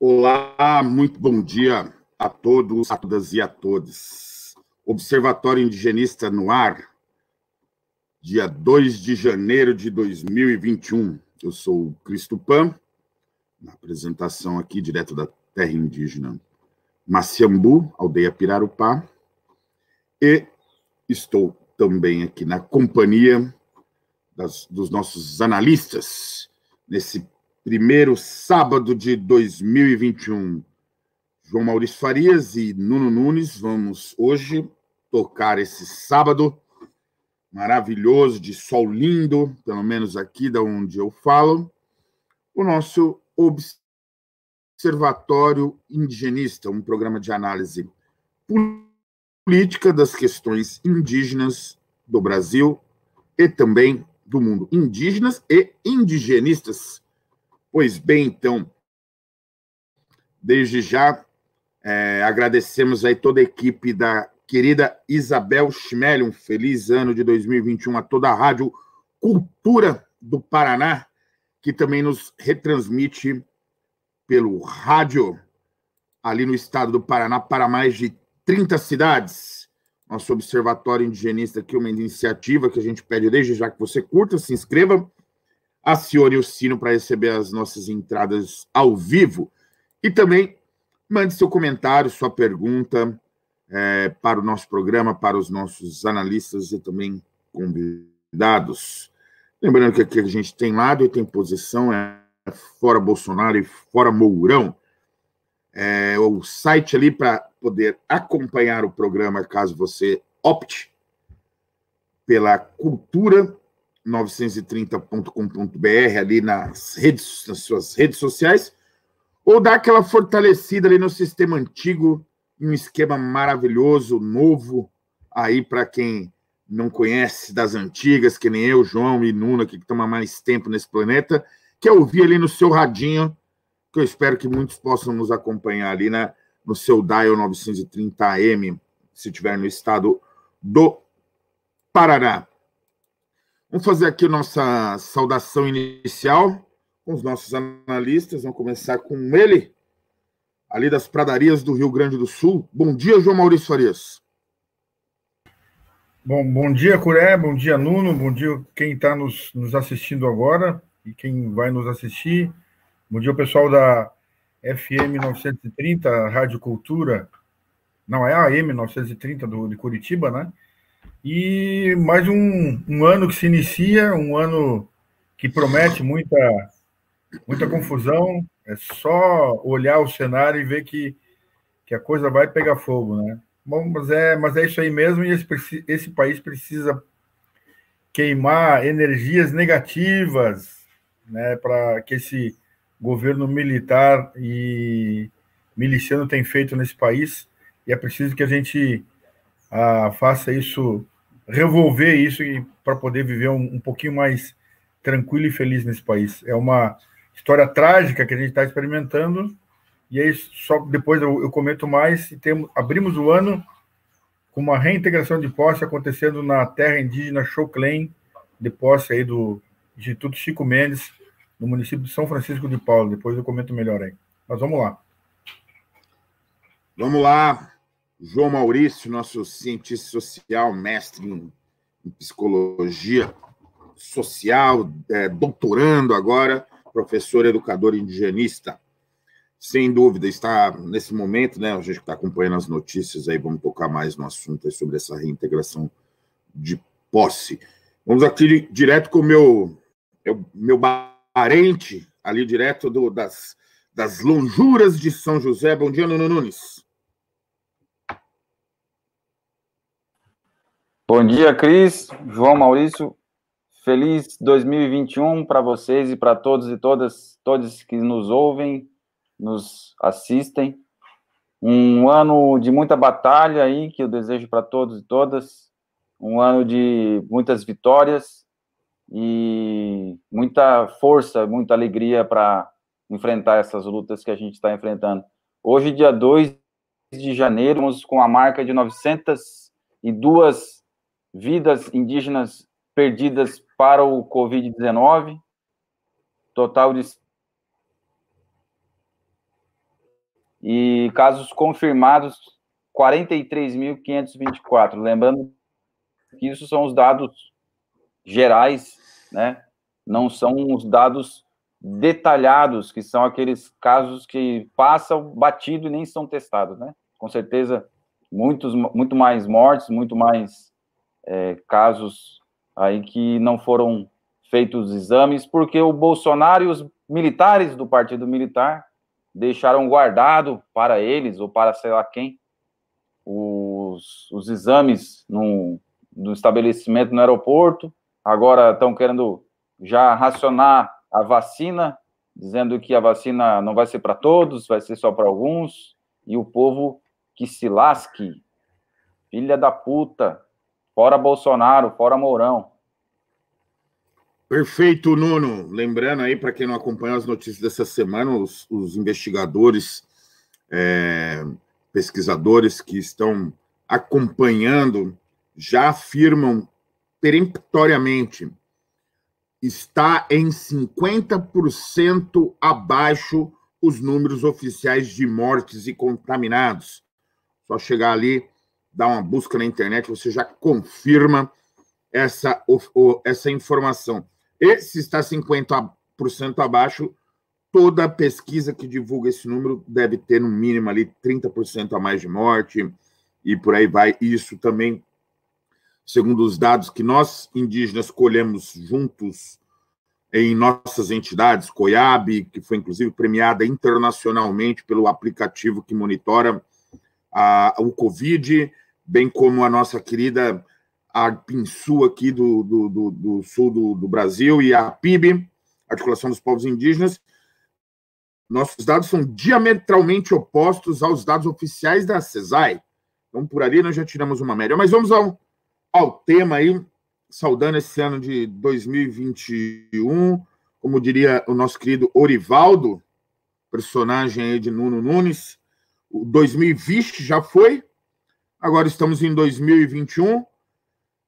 Olá, muito bom dia a todos, a todas e a todos. Observatório Indigenista no ar, dia 2 de janeiro de 2021. Eu sou o Cristo Pan, na apresentação aqui, direto da terra indígena Maciambu, aldeia Pirarupá, e estou também aqui na companhia das, dos nossos analistas, nesse primeiro sábado de 2021. João Maurício Farias e Nuno Nunes, vamos hoje tocar esse sábado maravilhoso, de sol lindo, pelo menos aqui da onde eu falo, o nosso Observatório Indigenista, um programa de análise política das questões indígenas do Brasil e também do mundo, indígenas e indigenistas Pois bem, então, desde já é, agradecemos aí toda a equipe da querida Isabel Schmelli, um feliz ano de 2021 a toda a Rádio Cultura do Paraná, que também nos retransmite pelo rádio ali no estado do Paraná para mais de 30 cidades. Nosso Observatório Indigenista aqui, uma iniciativa que a gente pede desde já que você curta, se inscreva acione o sino para receber as nossas entradas ao vivo e também mande seu comentário, sua pergunta é, para o nosso programa, para os nossos analistas e também convidados. Lembrando que aqui a gente tem lado e tem posição, é fora Bolsonaro e fora Mourão. É, o site ali para poder acompanhar o programa, caso você opte pela cultura 930.com.br ali nas redes, nas suas redes sociais, ou dar aquela fortalecida ali no sistema antigo, um esquema maravilhoso, novo, aí para quem não conhece das antigas, que nem eu, João e Nuna, que estão há mais tempo nesse planeta, que é ouvir ali no seu radinho, que eu espero que muitos possam nos acompanhar ali na, no seu dial 930 AM, se estiver no estado do Paraná. Vamos fazer aqui nossa saudação inicial com os nossos analistas. Vamos começar com ele, ali das pradarias do Rio Grande do Sul. Bom dia, João Maurício Farias. Bom, bom dia, Curé, bom dia, Nuno, bom dia quem está nos, nos assistindo agora e quem vai nos assistir. Bom dia, pessoal da FM 930, Rádio Cultura. Não, é a AM 930 do, de Curitiba, né? E mais um, um ano que se inicia, um ano que promete muita, muita confusão. É só olhar o cenário e ver que, que a coisa vai pegar fogo, né? Bom, mas é, mas é isso aí mesmo, e esse, esse país precisa queimar energias negativas né, para que esse governo militar e miliciano tem feito nesse país, e é preciso que a gente ah, faça isso, revolver isso para poder viver um, um, pouquinho mais tranquilo e feliz nesse país. É uma história trágica que a gente está experimentando, e aí só depois eu, eu comento mais, e temos, abrimos o ano com uma reintegração de posse acontecendo na terra indígena Choclen, de posse aí do Instituto Chico Mendes, no município de São Francisco de Paulo. Depois eu comento melhor aí. Mas vamos lá. Vamos lá. João Maurício, nosso cientista social, mestre em, em psicologia social, é, doutorando agora, professor educador indigenista. Sem dúvida, está nesse momento, né? A gente está acompanhando as notícias aí, vamos tocar mais no assunto sobre essa reintegração de posse. Vamos aqui direto com o meu, meu parente, ali direto do, das, das lonjuras de São José. Bom dia, Nuno Nunes. Bom dia, Cris, João Maurício. Feliz 2021 para vocês e para todos e todas, todos que nos ouvem, nos assistem. Um ano de muita batalha aí que eu desejo para todos e todas. Um ano de muitas vitórias e muita força, muita alegria para enfrentar essas lutas que a gente está enfrentando. Hoje, dia 2 de janeiro, vamos com a marca de 902 vidas indígenas perdidas para o Covid-19, total de. E casos confirmados, 43.524. Lembrando que isso são os dados gerais, né? Não são os dados detalhados, que são aqueles casos que passam batido e nem são testados, né? Com certeza, muitos, muito mais mortes, muito mais é, casos aí que não foram feitos exames, porque o Bolsonaro e os militares do Partido Militar deixaram guardado para eles, ou para sei lá quem, os, os exames no, no estabelecimento no aeroporto, agora estão querendo já racionar a vacina, dizendo que a vacina não vai ser para todos, vai ser só para alguns, e o povo que se lasque, filha da puta, fora Bolsonaro, fora Mourão. Perfeito, Nuno. Lembrando aí, para quem não acompanhou as notícias dessa semana, os, os investigadores, é, pesquisadores que estão acompanhando já afirmam peremptoriamente está em 50% abaixo os números oficiais de mortes e contaminados. Só chegar ali, dar uma busca na internet, você já confirma essa, essa informação. E se está 50% abaixo, toda pesquisa que divulga esse número deve ter no mínimo ali 30% a mais de morte e por aí vai. Isso também segundo os dados que nós indígenas colhemos juntos em nossas entidades, COIAB, que foi inclusive premiada internacionalmente pelo aplicativo que monitora a, o Covid, bem como a nossa querida Arpinsu aqui do, do, do, do sul do, do, Brasil e a PIB, Articulação dos Povos Indígenas. Nossos dados são diametralmente opostos aos dados oficiais da CESAI. Então, por ali nós já tiramos uma média. Mas vamos ao, ao tema aí, saudando esse ano de 2021, como diria o nosso querido Orivaldo, personagem aí de Nuno Nunes. O 2020 já foi, agora estamos em 2021.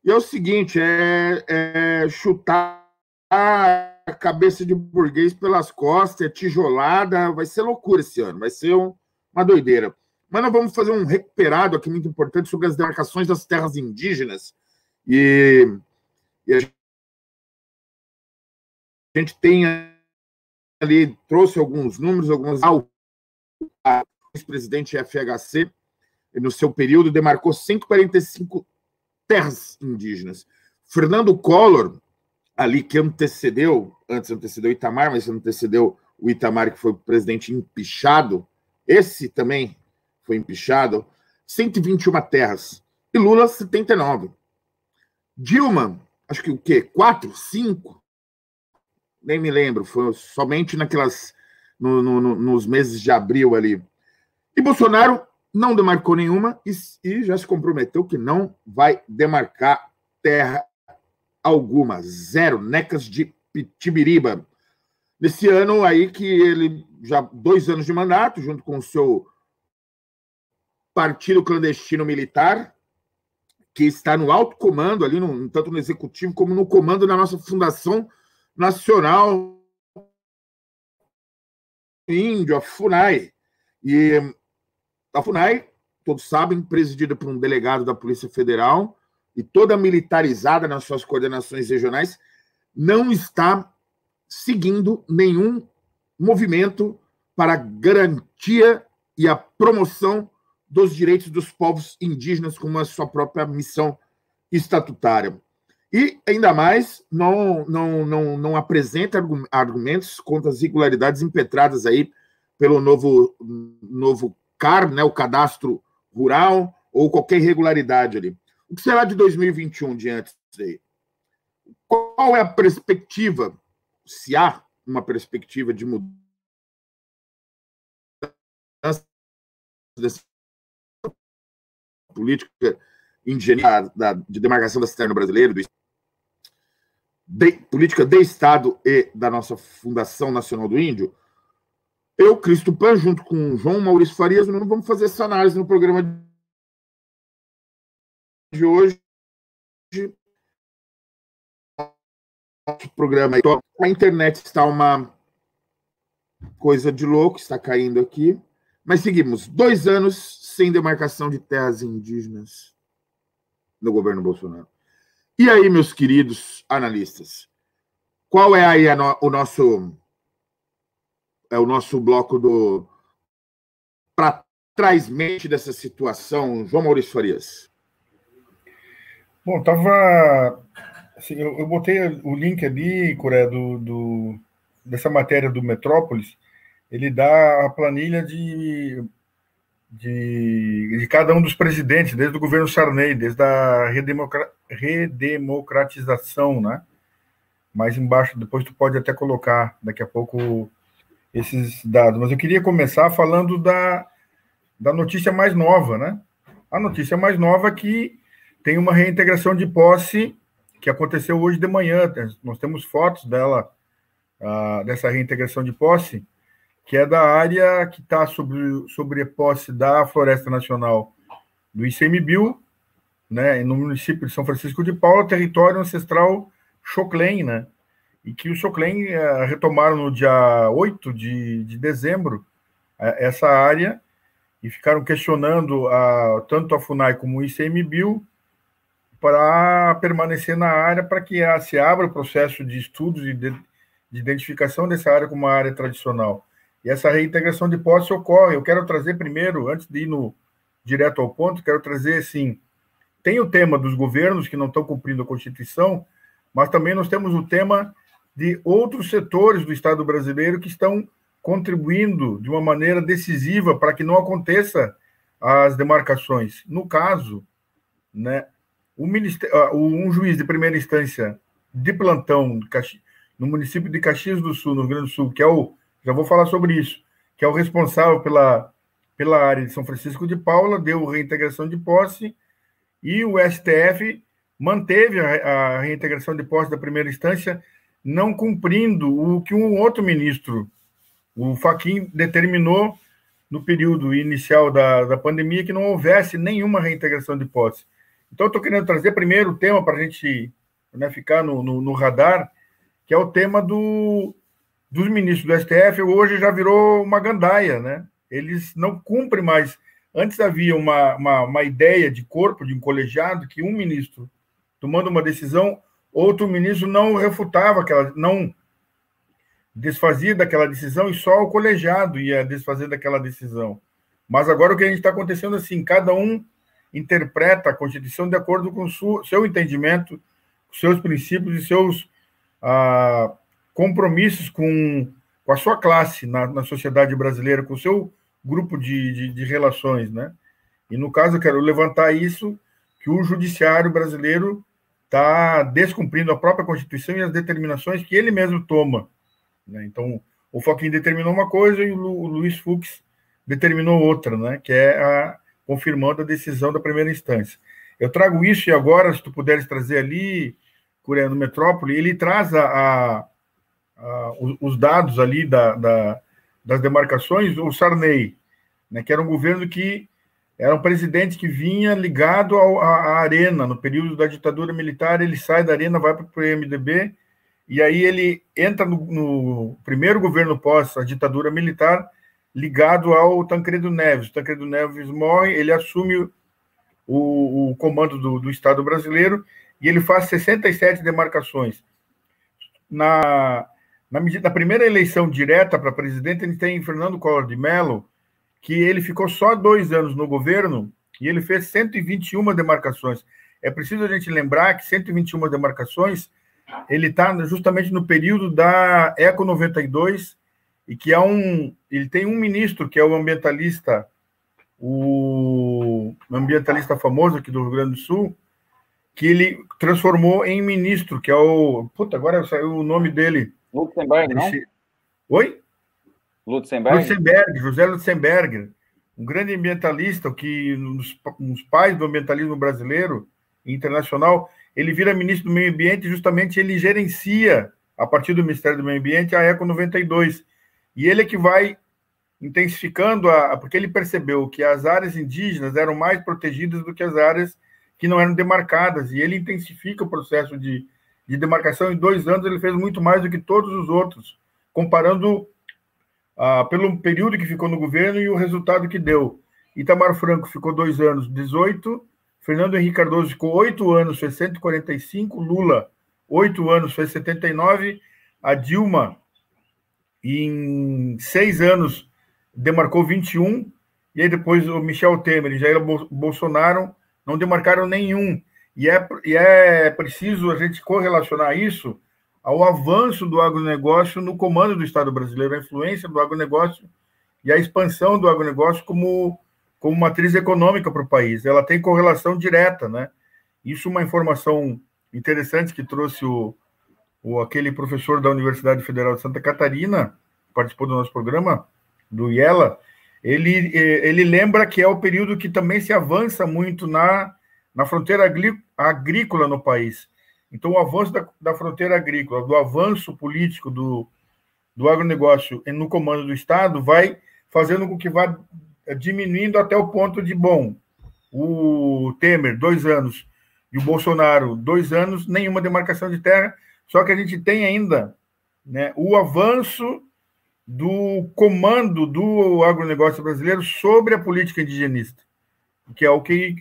E é o seguinte: é, é chutar a cabeça de burguês pelas costas, é tijolada, vai ser loucura esse ano, vai ser um, uma doideira. Mas nós vamos fazer um recuperado aqui muito importante sobre as demarcações das terras indígenas. E, e a gente tem ali, trouxe alguns números, algumas. O ex-presidente FHC, no seu período, demarcou 145 terras indígenas. Fernando Collor, ali que antecedeu, antes antecedeu Itamar, mas antecedeu o Itamar, que foi o presidente empichado, esse também foi empichado, 121 terras. E Lula, 79. Dilma, acho que o quê? Quatro? Cinco? Nem me lembro. Foi somente naquelas. No, no, nos meses de abril ali. E Bolsonaro não demarcou nenhuma e, e já se comprometeu que não vai demarcar terra alguma. Zero. Necas de Pitibiriba. Nesse ano aí que ele já dois anos de mandato, junto com o seu partido clandestino militar, que está no alto comando ali, no, tanto no executivo como no comando da nossa Fundação Nacional Índio, a FUNAI. E a FUNAI, todos sabem, presidida por um delegado da Polícia Federal e toda militarizada nas suas coordenações regionais, não está seguindo nenhum movimento para garantia e a promoção dos direitos dos povos indígenas como a sua própria missão estatutária. E, ainda mais, não, não, não, não apresenta argumentos contra as irregularidades impetradas aí pelo novo, novo CAR, né, o Cadastro Rural, ou qualquer irregularidade ali. O que será de 2021 diante disso aí? Qual é a perspectiva, se há uma perspectiva de mudança desse política engenharia de demarcação da cisterna brasileira, do, de, política de Estado e da nossa Fundação Nacional do Índio, eu, Cristo Pan, junto com João Maurício Farias, não vamos fazer essa análise no programa de hoje. programa. Então, a internet está uma coisa de louco, está caindo aqui. Mas seguimos. Dois anos sem demarcação de terras indígenas no governo Bolsonaro. E aí, meus queridos analistas, qual é aí no, o nosso é o nosso bloco do para trás mente dessa situação, João Maurício Farias? Bom, tava assim, eu, eu, botei o link ali, Coré, do, do dessa matéria do Metrópolis. Ele dá a planilha de de, de cada um dos presidentes, desde o governo Sarney, desde a redemocra, redemocratização, né? Mais embaixo, depois tu pode até colocar daqui a pouco esses dados. Mas eu queria começar falando da, da notícia mais nova, né? A notícia mais nova é que tem uma reintegração de posse que aconteceu hoje de manhã. Nós temos fotos dela, uh, dessa reintegração de posse, que é da área que está sobre, sobre posse da Floresta Nacional do ICMBio, né, no município de São Francisco de Paula, território ancestral Choclen, né? E que o Choclen uh, retomaram no dia 8 de, de dezembro uh, essa área e ficaram questionando uh, tanto a FUNAI como o ICMBio para permanecer na área para que se abra o processo de estudos e de, de identificação dessa área como uma área tradicional. E essa reintegração de posse ocorre. Eu quero trazer primeiro, antes de ir no direto ao ponto, quero trazer assim, tem o tema dos governos que não estão cumprindo a Constituição, mas também nós temos o tema de outros setores do Estado brasileiro que estão contribuindo de uma maneira decisiva para que não aconteça as demarcações. No caso, né, o ministério, um juiz de primeira instância de plantão no município de Caxias do Sul, no Rio Grande do Sul, que é o já vou falar sobre isso, que é o responsável pela, pela área de São Francisco de Paula, deu reintegração de posse, e o STF manteve a, a reintegração de posse da primeira instância, não cumprindo o que um outro ministro, o Faquim, determinou no período inicial da, da pandemia que não houvesse nenhuma reintegração de posse. Então, estou querendo trazer primeiro o tema para a gente né, ficar no, no, no radar, que é o tema do, dos ministros do STF hoje já virou uma gandaia, né? Eles não cumprem mais. Antes havia uma, uma, uma ideia de corpo, de um colegiado, que um ministro tomando uma decisão, outro ministro não refutava aquela, não desfazia daquela decisão e só o colegiado ia desfazer daquela decisão. Mas agora o que a gente está acontecendo assim, cada um interpreta a Constituição de acordo com o seu entendimento, seus princípios e seus ah, compromissos com, com a sua classe na, na sociedade brasileira, com o seu grupo de, de, de relações, né? E no caso, eu quero levantar isso, que o judiciário brasileiro está descumprindo a própria Constituição e as determinações que ele mesmo toma. Né? Então, o Foquinha determinou uma coisa e o, Lu, o Luiz Fux determinou outra, né? que é a confirmando a decisão da primeira instância. Eu trago isso e agora, se tu puderes trazer ali, Coreia no Metrópole, ele traz a, a, uh, os dados ali da, da, das demarcações, o Sarney, né, que era um governo que era um presidente que vinha ligado ao, à, à, arena. No período da ditadura militar, ele sai da arena, vai para o PMDB, e aí ele entra no, no primeiro governo pós a ditadura militar, ligado ao Tancredo Neves. O Tancredo Neves morre, ele assume o, o comando do, do Estado brasileiro e ele faz 67 demarcações. Na, na, medida, na primeira eleição direta para presidente, ele tem Fernando Collor de Mello, que ele ficou só dois anos no governo e ele fez 121 demarcações. É preciso a gente lembrar que 121 demarcações ele está justamente no período da Eco 92 e que é um ele tem um ministro que é o ambientalista o ambientalista famoso aqui do Rio Grande do Sul que ele transformou em ministro que é o puta agora saiu o nome dele Lutzenberg, não? Oi? Lutzenberg? Lutzenberg, José Lutzenberg, um grande ambientalista, que nos, nos pais do ambientalismo brasileiro e internacional, ele vira ministro do Meio Ambiente e justamente ele gerencia, a partir do Ministério do Meio Ambiente, a ECO 92. E ele é que vai intensificando, a, porque ele percebeu que as áreas indígenas eram mais protegidas do que as áreas que não eram demarcadas, e ele intensifica o processo de de demarcação em dois anos, ele fez muito mais do que todos os outros, comparando ah, pelo período que ficou no governo e o resultado que deu. Itamar Franco ficou dois anos, 18. Fernando Henrique Cardoso ficou oito anos, fez 145. Lula, oito anos, fez 79. A Dilma, em seis anos, demarcou 21. E aí depois o Michel Temer e Jair Bolsonaro não demarcaram nenhum. E é, e é preciso a gente correlacionar isso ao avanço do agronegócio no comando do Estado brasileiro, a influência do agronegócio e a expansão do agronegócio como, como matriz econômica para o país. Ela tem correlação direta, né? Isso é uma informação interessante que trouxe o, o aquele professor da Universidade Federal de Santa Catarina, participou do nosso programa, do IELA, ele, ele lembra que é o período que também se avança muito na, na fronteira agrícola no país. Então, o avanço da, da fronteira agrícola, do avanço político do, do agronegócio no comando do Estado, vai fazendo com que vá diminuindo até o ponto de, bom, o Temer, dois anos, e o Bolsonaro, dois anos, nenhuma demarcação de terra, só que a gente tem ainda né, o avanço do comando do agronegócio brasileiro sobre a política indigenista, que é o que,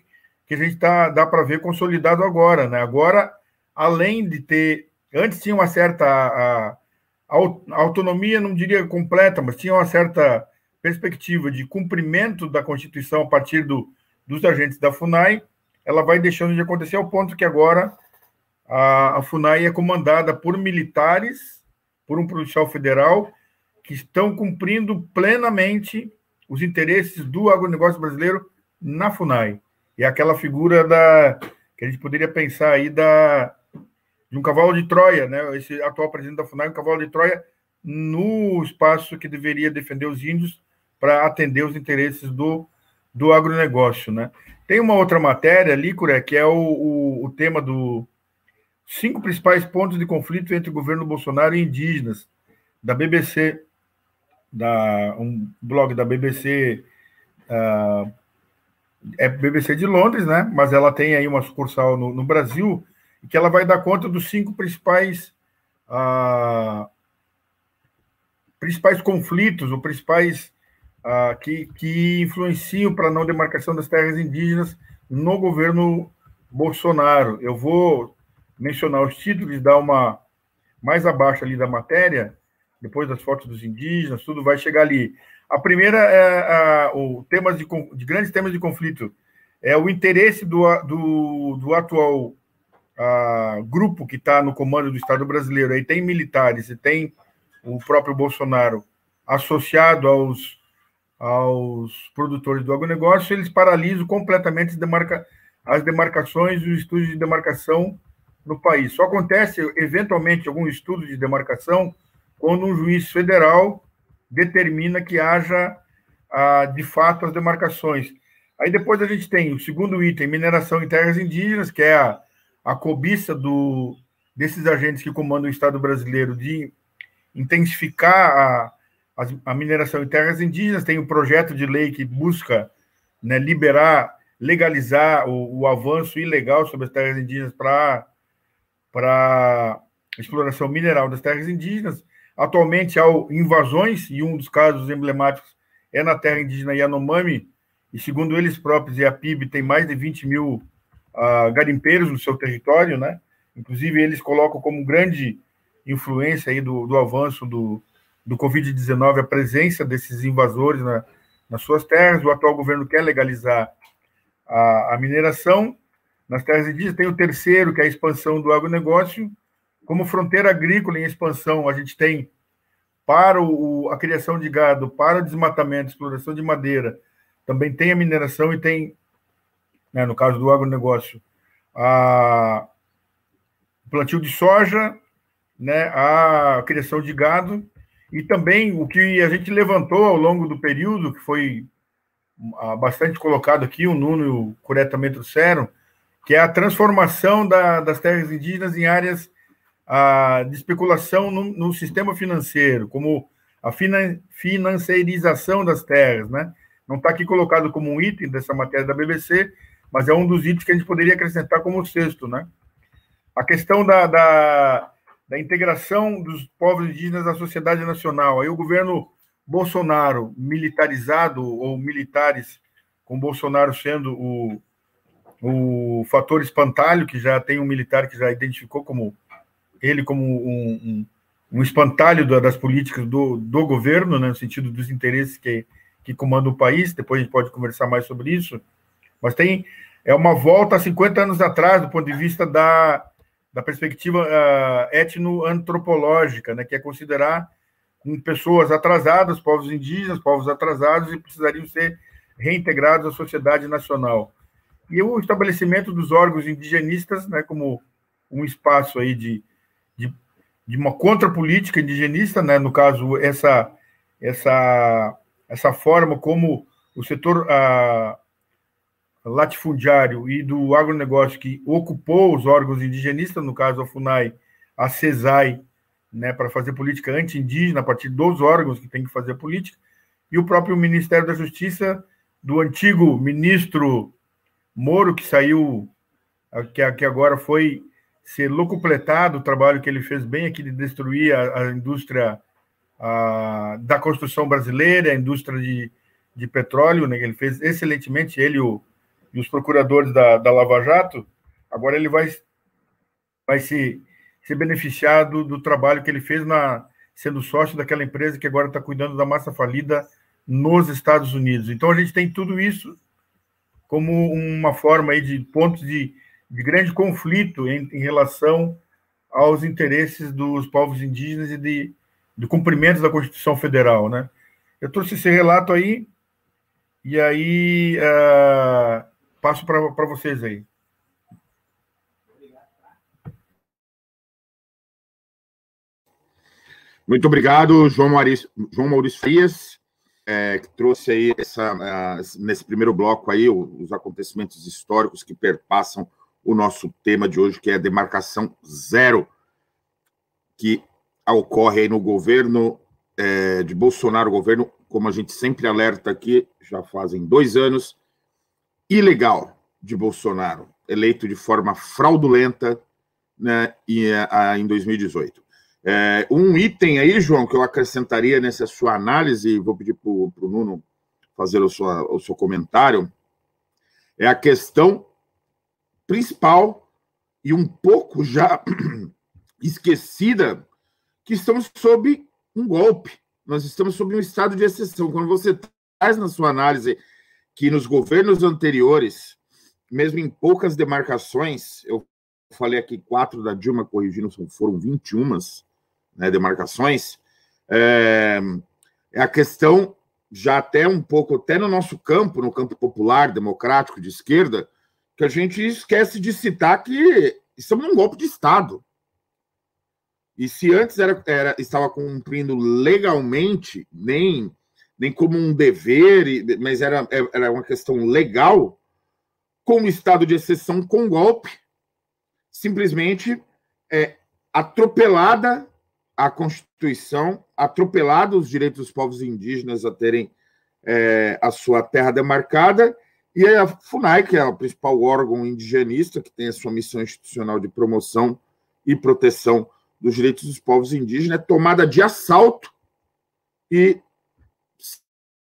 que a gente tá, dá para ver consolidado agora. Né? Agora, além de ter. Antes tinha uma certa a, a autonomia, não diria completa, mas tinha uma certa perspectiva de cumprimento da Constituição a partir do, dos agentes da FUNAI, ela vai deixando de acontecer ao ponto que agora a, a FUNAI é comandada por militares, por um policial federal que estão cumprindo plenamente os interesses do agronegócio brasileiro na FUNAI. E aquela figura da que a gente poderia pensar aí da de um cavalo de Troia, né? Esse atual presidente da FUNAI, um cavalo de Troia no espaço que deveria defender os índios para atender os interesses do, do agronegócio, né? Tem uma outra matéria Curé, que é o, o, o tema do cinco principais pontos de conflito entre o governo Bolsonaro e indígenas, da BBC da um blog da BBC, uh, ah, é BBC de Londres, né? Mas ela tem aí uma sucursal no, no Brasil que ela vai dar conta dos cinco principais uh, principais conflitos, ou principais uh, que, que influenciam para a não demarcação das terras indígenas no governo Bolsonaro. Eu vou mencionar os títulos, dar uma mais abaixo ali da matéria, depois das fotos dos indígenas, tudo vai chegar ali. A primeira é a, o temas de, de, grandes temas de conflito é o interesse do, do, do atual a, grupo que está no comando do Estado brasileiro. Aí tem militares e tem o próprio Bolsonaro associado aos, aos produtores do agronegócio, eles paralisam completamente as, demarca, as demarcações e os estudos de demarcação no país. Só acontece, eventualmente, algum estudo de demarcação quando um juiz federal determina que haja, ah, de fato, as demarcações. Aí depois a gente tem o segundo item, mineração em terras indígenas, que é a, a cobiça do, desses agentes que comandam o Estado brasileiro de intensificar a, a, mineração em terras indígenas. Tem o projeto de lei que busca né, liberar, legalizar o, o avanço ilegal sobre as terras indígenas para exploração mineral das terras indígenas. Atualmente há invasões, e um dos casos emblemáticos é na terra indígena Yanomami, e segundo eles próprios, e a PIB tem mais de 20 mil uh, garimpeiros no seu território, né? Inclusive, eles colocam como grande influência aí do, do avanço do, do Covid-19 a presença desses invasores na, nas suas terras. O atual governo quer legalizar a, a mineração nas terras indígenas. Tem o terceiro, que é a expansão do agronegócio, como fronteira agrícola em expansão, a gente tem para o, a criação de gado, para o desmatamento, exploração de madeira, também tem a mineração e tem, né, no caso do agronegócio, a plantio de soja, né, a criação de gado e também o que a gente levantou ao longo do período, que foi bastante colocado aqui, o Nuno e o Curé também trouxeram, que é a transformação da, das terras indígenas em áreas a, de especulação no, no, sistema financeiro, como a finan, financeirização das terras, né? Não está aqui colocado como um item dessa matéria da BBC, mas é um dos itens que a gente poderia acrescentar como sexto, né? a questão da, da, da integração dos povos indígenas à sociedade nacional. Aí o governo Bolsonaro, militarizado ou militares, com Bolsonaro sendo o, o fator espantalho, que já tem um militar que já identificou como ele como um, um, um espantalho das políticas do, do governo, né, no sentido dos interesses que, que comandam o país. Depois a gente pode conversar mais sobre isso. Mas tem é uma volta a 50 anos atrás, do ponto de vista da, da perspectiva uh, etnoantropológica, né, que é considerar pessoas atrasadas, povos indígenas, povos atrasados, e precisariam ser reintegrados à sociedade nacional. E o estabelecimento dos órgãos indigenistas, né, como um espaço aí de, de uma contrapolítica indigenista, né, no caso, essa, essa, essa forma como o setor uh, latifundiário e do agronegócio que ocupou os órgãos indigenistas, no caso a FUNAI, a CESAI, né, para fazer política anti-indígena a partir dos órgãos que tem que fazer política, e o próprio Ministério da Justiça, do antigo ministro Moro, que saiu, que, que agora foi ser locupletado o trabalho que ele fez bem aqui de destruir a, a indústria a, da construção brasileira, a indústria de, de petróleo, né, que ele fez excelentemente, ele o, e os procuradores da, da Lava Jato, agora ele vai, vai se ser beneficiado do trabalho que ele fez na sendo sócio daquela empresa que agora está cuidando da massa falida nos Estados Unidos. Então a gente tem tudo isso como uma forma aí de pontos de, de grande conflito em, em, relação aos interesses dos povos indígenas e de, de cumprimento da Constituição Federal, né? Eu trouxe esse relato aí e aí uh, passo para vocês aí. Muito obrigado, João Maurício, João Maurício Frias, é, que trouxe aí essa, uh, nesse primeiro bloco aí os acontecimentos históricos que perpassam o nosso tema de hoje, que é a demarcação zero, que ocorre aí no governo é, de Bolsonaro, governo, como a gente sempre alerta aqui, já fazem dois anos, ilegal de Bolsonaro, eleito de forma fraudulenta né, em 2018. É, um item aí, João, que eu acrescentaria nessa sua análise, vou pedir para o Nuno fazer o, sua, o seu comentário, é a questão principal e um pouco já esquecida, que estamos sob um golpe. Nós estamos sob um estado de exceção. Quando você traz na sua análise que nos governos anteriores, mesmo em poucas demarcações, eu falei aqui quatro da Dilma corrigindo, foram 21 né, demarcações, é, a questão já até um pouco, até no nosso campo, no campo popular, democrático, de esquerda, que a gente esquece de citar que estamos num golpe de Estado. E se antes era, era estava cumprindo legalmente, nem, nem como um dever, mas era, era uma questão legal, com o estado de exceção, com golpe, simplesmente é, atropelada a Constituição, atropelado os direitos dos povos indígenas a terem é, a sua terra demarcada, e a FUNAI, que é o principal órgão indigenista, que tem a sua missão institucional de promoção e proteção dos direitos dos povos indígenas, é tomada de assalto e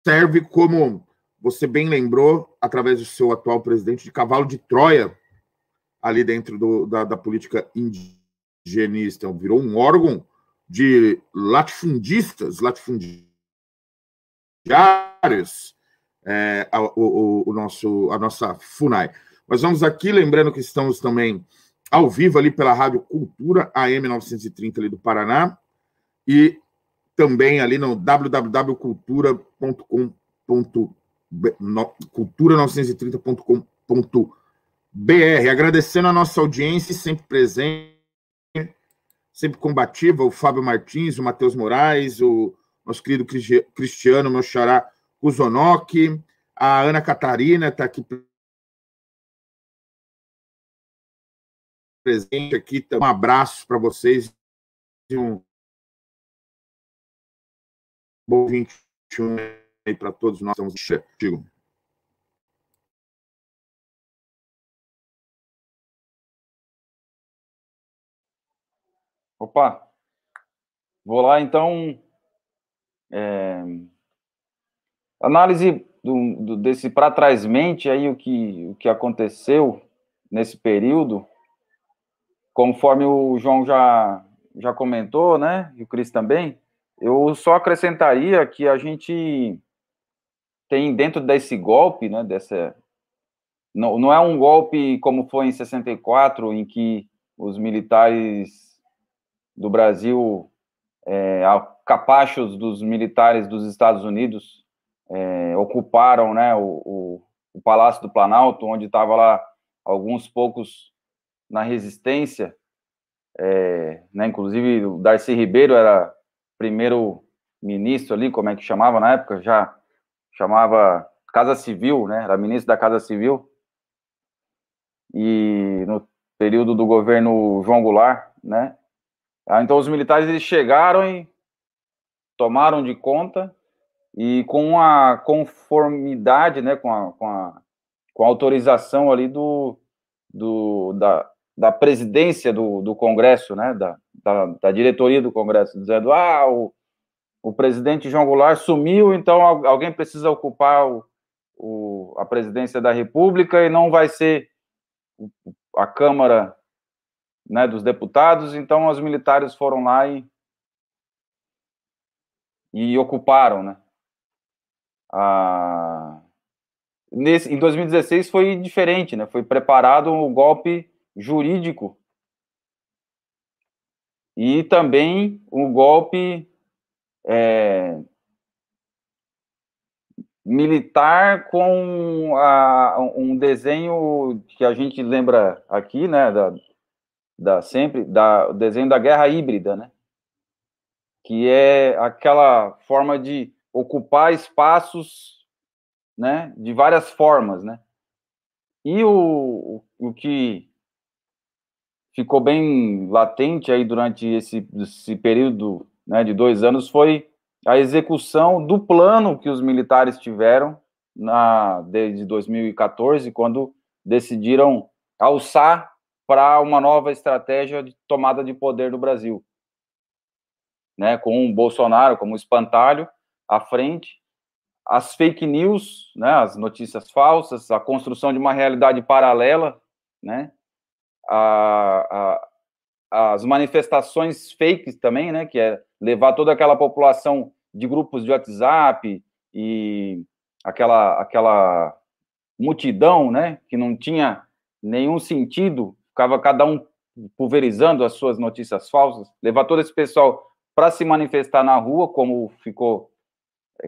serve como, você bem lembrou, através do seu atual presidente, de cavalo de Troia, ali dentro do, da, da política indigenista. Então, virou um órgão de latifundistas, latifundiários, é, o, o, nosso, a nossa FUNAI. Mas vamos aqui, lembrando que estamos também ao vivo ali pela Rádio Cultura, AM 930 ali do Paraná, e também ali no www.cultura.com. cultura930.com.br. Agradecendo a nossa audiência sempre presente sempre combativa, o Fábio Martins, o Matheus Moraes, o nosso querido Cristiano, meu xará Kuzonoki, a Ana Catarina está aqui presente aqui. Um abraço para vocês e um bom 21 aí para todos nós. Estamos Opa, vou lá então. É, análise do, do, desse para trás mente aí o que, o que aconteceu nesse período, conforme o João já, já comentou, né, e o Cris também, eu só acrescentaria que a gente tem dentro desse golpe, né, dessa não, não é um golpe como foi em 64, em que os militares do Brasil, é, capachos dos militares dos Estados Unidos, é, ocuparam né, o, o, o, Palácio do Planalto, onde estava lá alguns poucos na resistência, é, né, inclusive o Darcy Ribeiro era primeiro ministro ali, como é que chamava na época, já chamava Casa Civil, né, era ministro da Casa Civil, e no período do governo João Goulart, né, ah, então os militares eles chegaram e tomaram de conta e com a conformidade, né, com a, com a, com a autorização ali do, do, da, da presidência do, do Congresso, né, da, da, da diretoria do Congresso, dizendo, ah, o, o presidente João Goulart sumiu, então alguém precisa ocupar o, o, a presidência da República e não vai ser a Câmara né, dos Deputados, então os militares foram lá e, e ocuparam, né, ah, nesse, em 2016 foi diferente, né? Foi preparado um golpe jurídico e também um golpe é, militar com a, um desenho que a gente lembra aqui, né? Da, da sempre da o desenho da guerra híbrida, né? Que é aquela forma de ocupar espaços, né, de várias formas, né? E o, o que ficou bem latente aí durante esse, esse período né, de dois anos foi a execução do plano que os militares tiveram na, desde 2014, quando decidiram alçar para uma nova estratégia de tomada de poder do Brasil, né, com o Bolsonaro como espantalho à frente, as fake news, né, as notícias falsas, a construção de uma realidade paralela, né, a, a, as manifestações fakes também, né, que é levar toda aquela população de grupos de WhatsApp e aquela aquela multidão, né, que não tinha nenhum sentido, ficava cada um pulverizando as suas notícias falsas, levar todo esse pessoal para se manifestar na rua, como ficou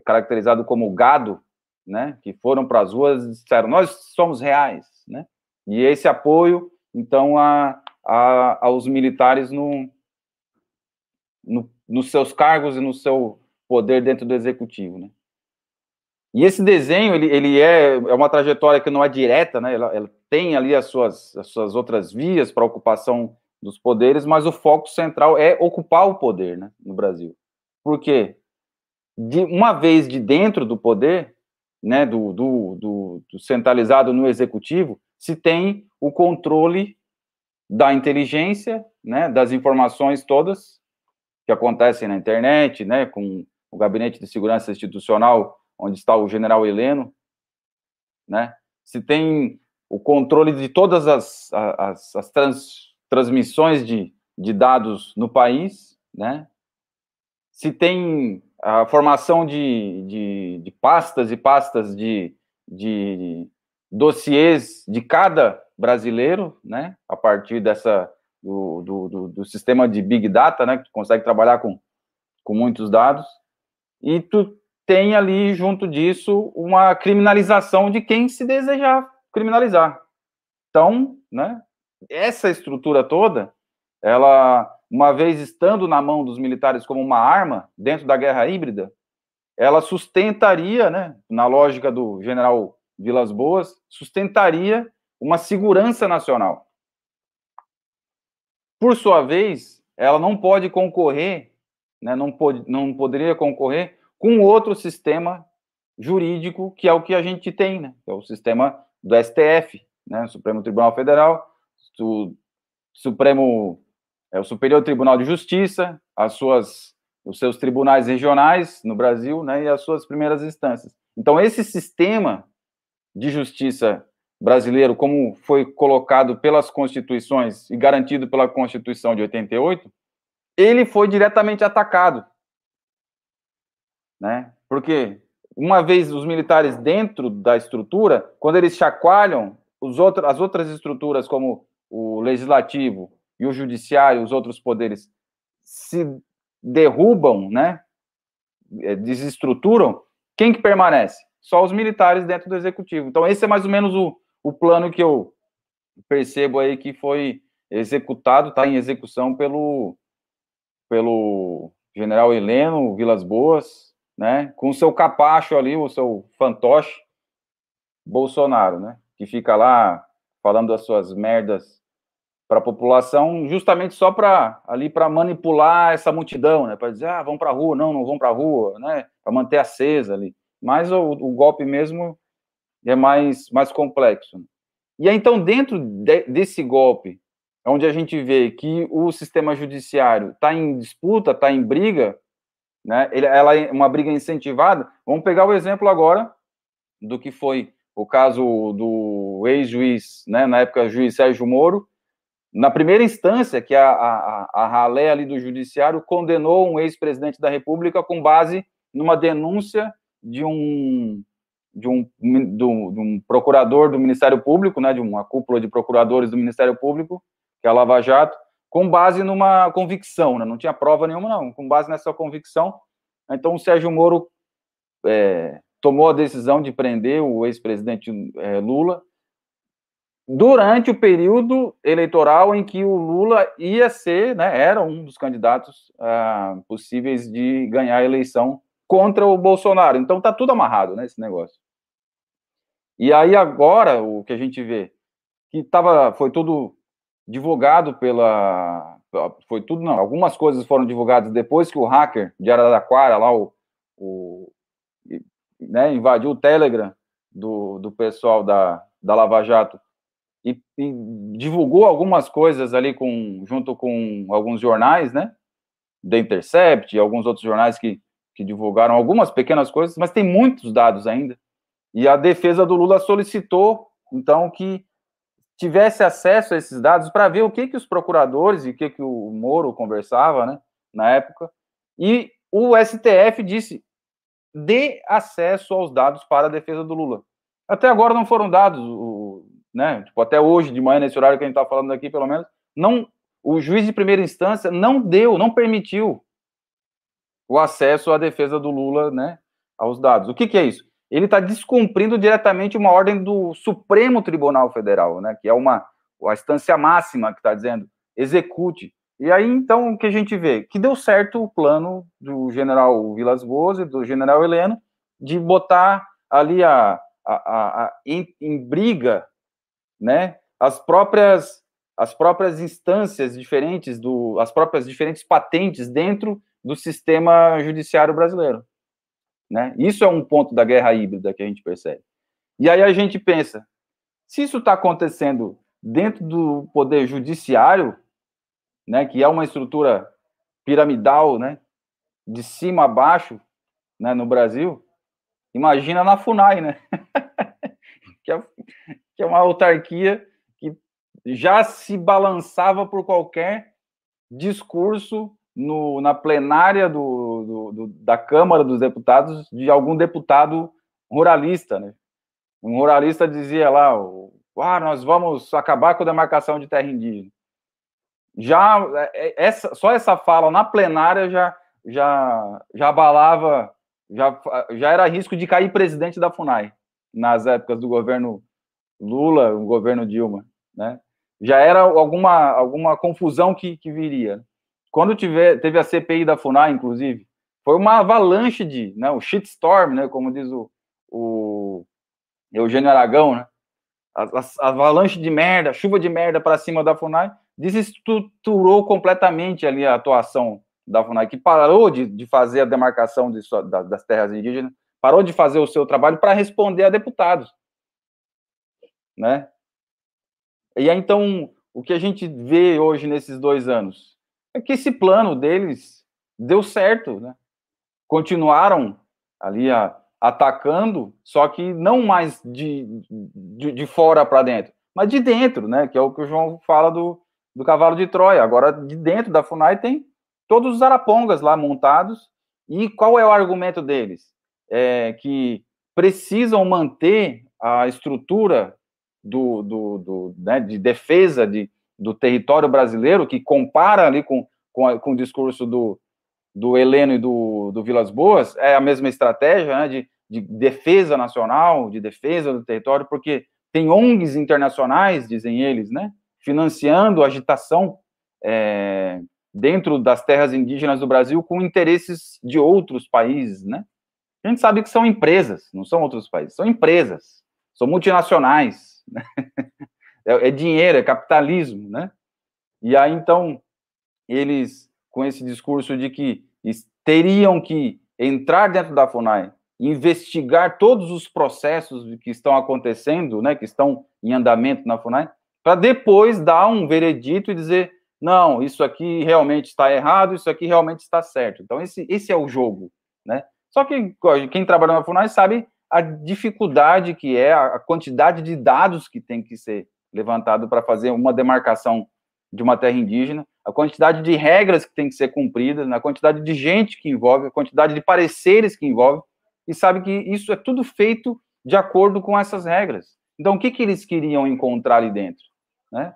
caracterizado como gado, né, que foram para as ruas e disseram, nós somos reais, né, e esse apoio, então, a, a aos militares no, no, nos seus cargos e no seu poder dentro do executivo, né. E esse desenho, ele, ele é, é uma trajetória que não é direta, né, ela, ela tem ali as suas, as suas outras vias para ocupação dos poderes, mas o foco central é ocupar o poder, né, no Brasil. Por quê? De uma vez de dentro do poder, né, do, do, do, do centralizado no executivo, se tem o controle da inteligência, né, das informações todas que acontecem na internet, né, com o gabinete de segurança institucional, onde está o general Heleno, né, se tem o controle de todas as, as, as trans, transmissões de, de dados no país, né, se tem a formação de, de, de pastas e pastas de, de dossiês de cada brasileiro, né, a partir dessa do, do, do, sistema de Big Data, né, que consegue trabalhar com, com muitos dados, e tu tem ali, junto disso, uma criminalização de quem se desejar criminalizar. Então, né, essa estrutura toda, ela uma vez estando na mão dos militares como uma arma dentro da guerra híbrida, ela sustentaria, né, na lógica do general Vilas Boas, sustentaria uma segurança nacional. Por sua vez, ela não pode concorrer, né, não, pode, não poderia concorrer com outro sistema jurídico que é o que a gente tem, né, que é o sistema do STF, né, Supremo Tribunal Federal, Supremo é o Superior Tribunal de Justiça, as suas, os seus tribunais regionais no Brasil, né, e as suas primeiras instâncias. Então, esse sistema de justiça brasileiro, como foi colocado pelas constituições e garantido pela Constituição de 88, ele foi diretamente atacado. Né? Porque, uma vez os militares dentro da estrutura, quando eles chacoalham os outros, as outras estruturas, como o legislativo e o judiciário, os outros poderes, se derrubam, né? É, desestruturam, quem que permanece? Só os militares dentro do executivo. Então, esse é mais ou menos o, o plano que eu percebo aí que foi executado, está em execução pelo, pelo general Heleno Vilas Boas, né, com o seu capacho ali, o seu fantoche Bolsonaro, né, que fica lá falando as suas merdas para a população, justamente só para ali para manipular essa multidão, né, para dizer, ah, vão para a rua, não, não vão para a rua, né, para manter acesa ali. Mas o, o, golpe mesmo é mais mais complexo. E aí, então, dentro de, desse golpe onde a gente vê que o sistema judiciário está em disputa, está em briga, né? Ele, ela é uma briga incentivada. Vamos pegar o exemplo agora do que foi o caso do ex-juiz, né? Na época, juiz Sérgio Moro. Na primeira instância, que a, a, a ralé ali do judiciário condenou um ex-presidente da República com base numa denúncia de um de um, de um, de um procurador do Ministério Público, né, de uma cúpula de procuradores do Ministério Público, que é a Lava Jato, com base numa convicção, né? não tinha prova nenhuma, não, com base nessa convicção. Então, o Sérgio Moro é, tomou a decisão de prender o ex-presidente é, Lula durante o período eleitoral em que o Lula ia ser, né, era um dos candidatos ah, possíveis de ganhar a eleição contra o Bolsonaro. Então, tá tudo amarrado, né, esse negócio. E aí agora o que a gente vê que tava, foi tudo divulgado pela. Foi tudo, não. Algumas coisas foram divulgadas depois que o hacker de Araraquara, lá, o, o né, invadiu o Telegram do, do pessoal da, da Lava Jato e, e, divulgou algumas coisas ali com, junto com alguns jornais, né? The Intercept e alguns outros jornais que, que divulgaram algumas pequenas coisas, mas tem muitos dados ainda. E a defesa do Lula solicitou, então, que tivesse acesso a esses dados para ver o que, que os procuradores e o que, que o Moro conversava, né, na época. E o STF disse: dê acesso aos dados para a defesa do Lula. Até agora não foram dados, né? Tipo, até hoje, de manhã, nesse horário que a gente está falando aqui, pelo menos, não, o juiz de primeira instância não deu, não permitiu o acesso à defesa do Lula, né, aos dados. O que, que é isso? ele está descumprindo diretamente uma ordem do Supremo Tribunal Federal, né, que é uma a instância máxima que está dizendo execute. E aí, então, o que a gente vê? Que deu certo o plano do general Vilas Boas e do general Heleno de botar ali a, a, a, a em, em, briga né, as próprias as próprias instâncias diferentes do as próprias diferentes patentes dentro do sistema judiciário brasileiro. Né? Isso é um ponto da guerra híbrida que a gente percebe. E aí a gente pensa, se isso está acontecendo dentro do poder judiciário, né, que é uma estrutura piramidal, né, de cima a baixo, né, no Brasil, imagina na Funai, né, que, é, que é uma autarquia que já se balançava por qualquer discurso no, na plenária do, do, do, da Câmara dos Deputados de algum deputado ruralista, né? Um ruralista dizia lá, ah, nós vamos acabar com a demarcação de terra indígena. Já é, é, essa, só essa fala na plenária já já já abalava, já já era risco de cair presidente da Funai nas épocas do governo Lula, o governo Dilma, né? Já era alguma alguma confusão que, que viria. Quando tiver, teve a CPI da FUNAI, inclusive, foi uma avalanche de, né, o shitstorm, né, como diz o, o Eugênio Aragão, né, a, a, avalanche de merda, chuva de merda para cima da FUNAI, desestruturou completamente ali a atuação da FUNAI, que parou de, de fazer a demarcação de, da, das terras indígenas, parou de fazer o seu trabalho para responder a deputados, né? E aí, então, o que a gente vê hoje nesses dois anos? é que esse plano deles deu certo, né? Continuaram ali a, atacando, só que não mais de, de, de fora para dentro, mas de dentro, né? Que é o que o João fala do, do cavalo de Troia. Agora, de dentro da FUNAI tem todos os arapongas lá montados. E qual é o argumento deles? É que precisam manter a estrutura do, do, do né, de defesa de, do território brasileiro, que compara ali com, com, com o discurso do, do Heleno e do, do Vilas Boas, é a mesma estratégia né, de, de defesa nacional, de defesa do território, porque tem ONGs internacionais, dizem eles, né, financiando agitação é, dentro das terras indígenas do Brasil com interesses de outros países, né? A gente sabe que são empresas, não são outros países, são empresas, são multinacionais, né? é, é dinheiro, é capitalismo, né? E aí, então, eles, com esse discurso de que teriam que entrar dentro da FUNAI, investigar todos os processos que estão acontecendo, né, que estão em andamento na FUNAI, para depois dar um veredito e dizer, não, isso aqui realmente está errado, isso aqui realmente está certo. Então, esse, esse é o jogo, né? Só que quem trabalha na FUNAI sabe a dificuldade que é, a quantidade de dados que tem que ser levantado para fazer uma demarcação de uma terra indígena, a quantidade de regras que tem que ser cumpridas, a quantidade de gente que envolve, a quantidade de pareceres que envolve, e sabe que isso é tudo feito de acordo com essas regras. Então, o que, que eles queriam encontrar ali dentro? Né?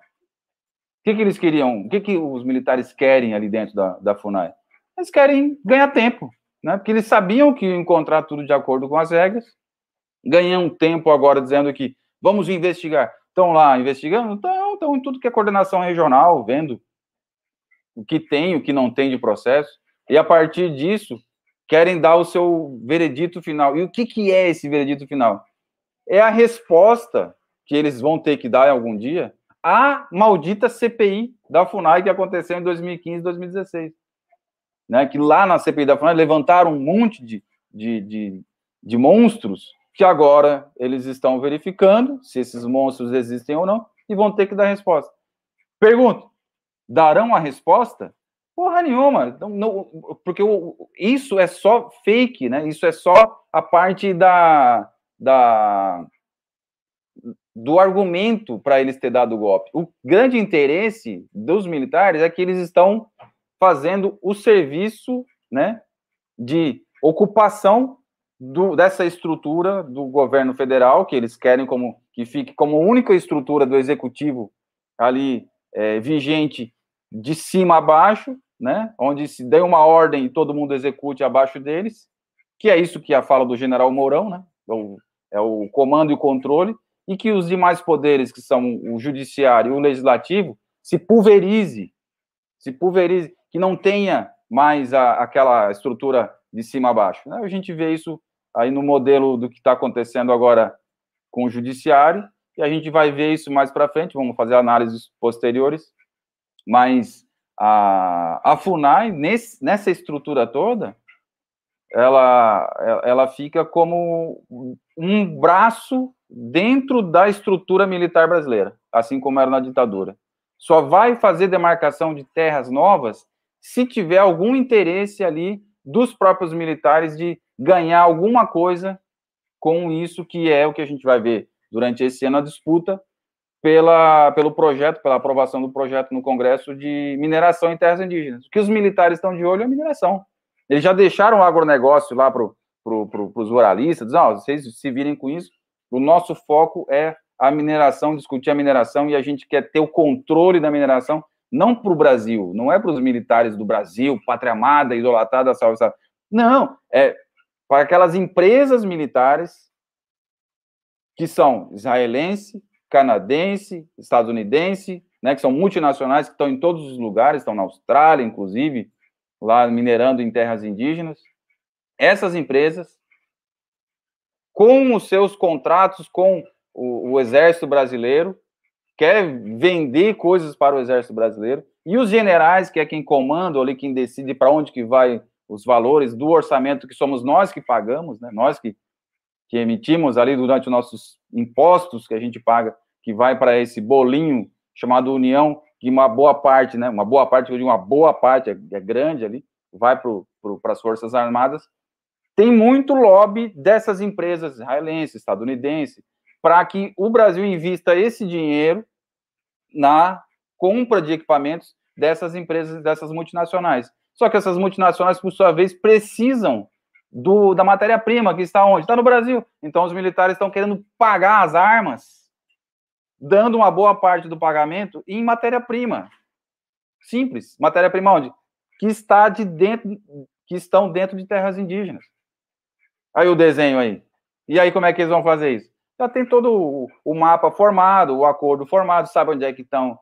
O que, que eles queriam? O que, que os militares querem ali dentro da, da FUNAI? Eles querem ganhar tempo, né? Porque eles sabiam que encontrar tudo de acordo com as regras. Ganham tempo agora dizendo que vamos investigar. Estão lá investigando? Estão, em tudo que é coordenação regional, vendo o que tem, o que não tem de processo. E a partir disso, querem dar o seu veredito final. E o que, que é esse veredito final? É a resposta que eles vão ter que dar algum dia a maldita CPI da FUNAI que aconteceu em 2015 2016. Né, que lá na CPI da FUNAI levantaram um monte de, de, de, de monstros que agora eles estão verificando se esses monstros existem ou não e vão ter que dar resposta. Pergunto, darão a resposta? Porra nenhuma, não, não, porque o, isso é só fake, né? Isso é só a parte da, da do argumento para eles ter dado o golpe. O grande interesse dos militares é que eles estão fazendo o serviço, né, de ocupação do, dessa estrutura do governo federal que eles querem como que fique como única estrutura do executivo ali é, vigente de cima a baixo, né, onde se dê uma ordem e todo mundo execute abaixo deles, que é isso que é a fala do General Mourão, né, é o, é o comando e controle e que os demais poderes, que são o judiciário e o legislativo, se pulverize, se pulverize, que não tenha mais a, aquela estrutura de cima a baixo. Né? A gente vê isso aí no modelo do que está acontecendo agora com o judiciário, e a gente vai ver isso mais para frente, vamos fazer análises posteriores, mas a, a FUNAI, nesse, nessa estrutura toda, ela, ela fica como um braço dentro da estrutura militar brasileira, assim como era na ditadura. Só vai fazer demarcação de terras novas se tiver algum interesse ali dos próprios militares de ganhar alguma coisa com isso, que é o que a gente vai ver durante esse ano a disputa pela, pelo projeto, pela aprovação do projeto no Congresso de mineração em terras indígenas. O que os militares estão de olho é a mineração. Eles já deixaram o agronegócio lá para pro, pro, os ruralistas, não, vocês se virem com isso, o nosso foco é a mineração, discutir a mineração e a gente quer ter o controle da mineração, não para o Brasil, não é para os militares do Brasil, pátria amada, idolatrada, salve, salve. Não, é para aquelas empresas militares que são israelense, canadense, estadunidense, né, que são multinacionais, que estão em todos os lugares, estão na Austrália, inclusive, lá minerando em terras indígenas. Essas empresas com os seus contratos com o, o Exército Brasileiro, quer vender coisas para o Exército Brasileiro, e os generais, que é quem comanda ali, quem decide para onde que vai os valores do orçamento que somos nós que pagamos, né? nós que, que emitimos ali durante os nossos impostos que a gente paga, que vai para esse bolinho chamado União, que uma boa parte, né, uma boa parte, digo uma boa parte, é, é grande ali, vai para as Forças Armadas, tem muito lobby dessas empresas israelenses, estadunidenses, para que o Brasil invista esse dinheiro na compra de equipamentos dessas empresas, dessas multinacionais. Só que essas multinacionais, por sua vez, precisam do, da matéria-prima que está onde? Está no Brasil. Então, os militares estão querendo pagar as armas, dando uma boa parte do pagamento em matéria-prima. Simples. Matéria-prima onde? Que está de dentro, que estão dentro de terras indígenas. Aí o desenho aí. E aí, como é que eles vão fazer isso? Já tem todo o, mapa formado, o acordo formado, sabe onde é que estão.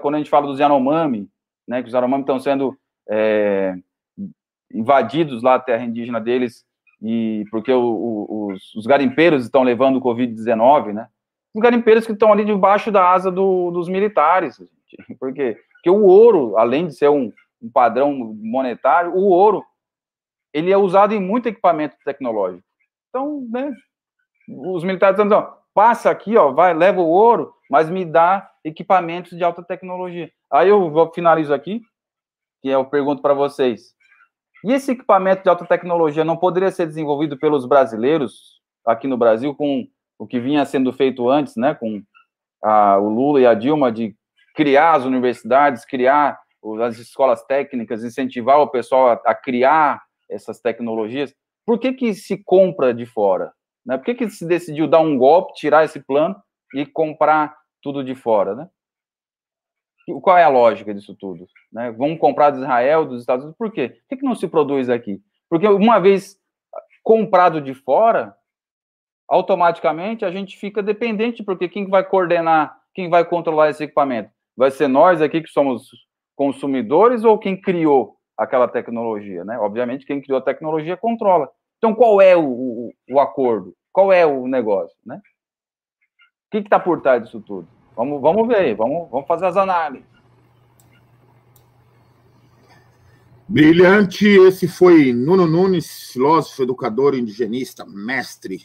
Quando a gente fala dos Yanomami, né, que os Yanomami estão sendo é, invadidos lá a terra indígena deles, e porque o, o, os, os, garimpeiros estão levando o Covid-19, né? Os garimpeiros que estão ali debaixo da asa do, dos militares. Gente. Por quê? Porque o ouro, além de ser um, um padrão monetário, o ouro ele é usado em muito equipamento tecnológico. Então, né, os militares estão dizendo, passa aqui, ó, vai, leva o ouro, mas me dá equipamentos de alta tecnologia. Aí eu vou finalizo aqui, que eu pergunto para vocês. E esse equipamento de alta tecnologia não poderia ser desenvolvido pelos brasileiros aqui no Brasil com o que vinha sendo feito antes, né, com a, o Lula e a Dilma de criar as universidades, criar as escolas técnicas, incentivar o pessoal a, a criar essas tecnologias. Por que que se compra de fora? Né? Por que que se decidiu dar um golpe, tirar esse plano e comprar tudo de fora, né? Qual é a lógica disso tudo? Né? Vamos comprar de Israel, dos Estados Unidos, por quê? Por que, que não se produz aqui? Porque uma vez comprado de fora, automaticamente a gente fica dependente, porque quem vai coordenar, quem vai controlar esse equipamento? Vai ser nós aqui que somos consumidores ou quem criou aquela tecnologia, né? Obviamente, quem criou a tecnologia controla. Então, qual é o, o, o acordo? Qual é o negócio, né? O que está por trás disso tudo? Vamos, vamos ver, vamos, vamos fazer as análises. Brilhante, esse foi Nuno Nunes, filósofo, educador, indigenista, mestre,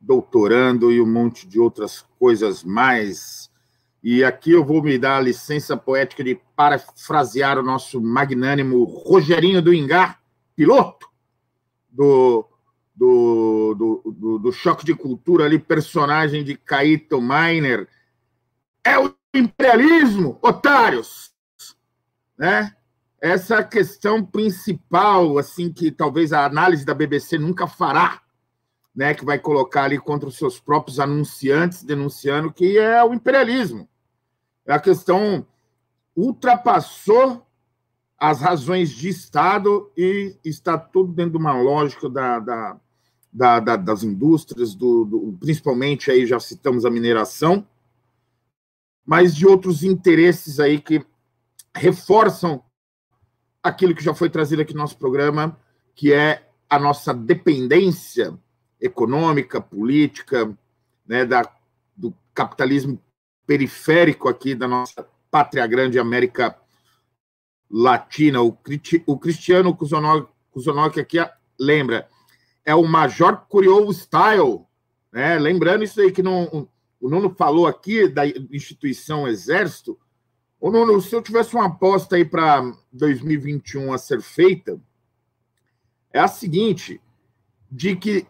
doutorando e um monte de outras coisas mais. E aqui eu vou me dar a licença poética de parafrasear o nosso magnânimo Rogerinho do Ingá, piloto do, do, do, do, do Choque de Cultura ali, personagem de Caíto Miner, é o imperialismo, otários, né? Essa é questão principal, assim, que talvez a análise da BBC nunca fará, né? Que vai colocar ali contra os seus próprios anunciantes, denunciando que é o imperialismo. A questão ultrapassou as razões de Estado e está tudo dentro de uma lógica da, da, da, da das indústrias, do, do, principalmente aí já citamos a mineração, mas de outros interesses aí que reforçam aquilo que já foi trazido aqui no nosso programa, que é a nossa dependência econômica, política, né, da, do capitalismo periférico aqui da nossa pátria grande América Latina. O, o Cristiano Kuzonoki aqui lembra, é o Major Curiou Style, né? lembrando isso aí que não o Nuno falou aqui da instituição Exército. Ô, Nuno, se eu tivesse uma aposta aí para 2021 a ser feita, é a seguinte: de que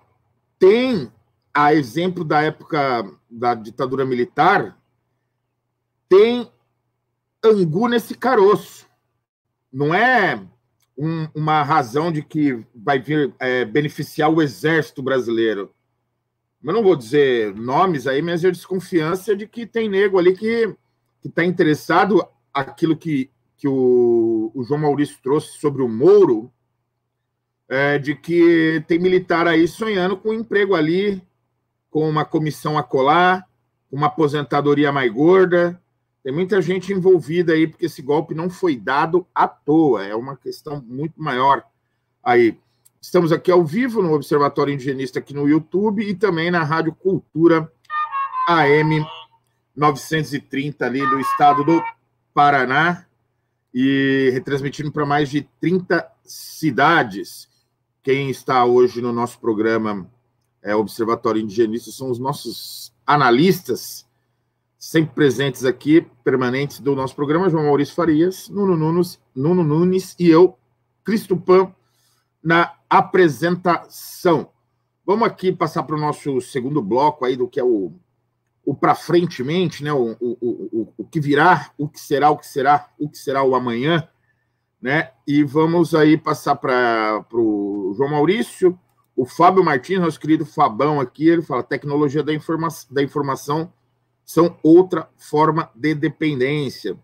tem, a exemplo da época da ditadura militar, tem angu nesse caroço. Não é um, uma razão de que vai vir é, beneficiar o exército brasileiro eu não vou dizer nomes aí, mas a desconfiança de que tem nego ali que está interessado aquilo que, que o, o, João Maurício trouxe sobre o Moro, é, de que tem militar aí sonhando com um emprego ali, com uma comissão a colar, uma aposentadoria mais gorda. Tem muita gente envolvida aí, porque esse golpe não foi dado à toa, é uma questão muito maior aí. Estamos aqui ao vivo no Observatório Indigenista aqui no YouTube e também na Rádio Cultura AM 930 ali do estado do Paraná e retransmitindo para mais de 30 cidades. Quem está hoje no nosso programa é Observatório Indigenista são os nossos analistas sempre presentes aqui, permanentes do nosso programa, João Maurício Farias, Nuno Nunes, Nuno Nunes e eu, Cristo Pan, na apresentação. Vamos aqui passar para o nosso segundo bloco aí do que é o, o para frentemente, né? O, o, o, o que virá, o que será, o que será, o que será o amanhã, né? E vamos aí passar para o João Maurício, o Fábio Martins, nosso querido Fabão aqui, ele fala: tecnologia da, informa da informação são outra forma de dependência.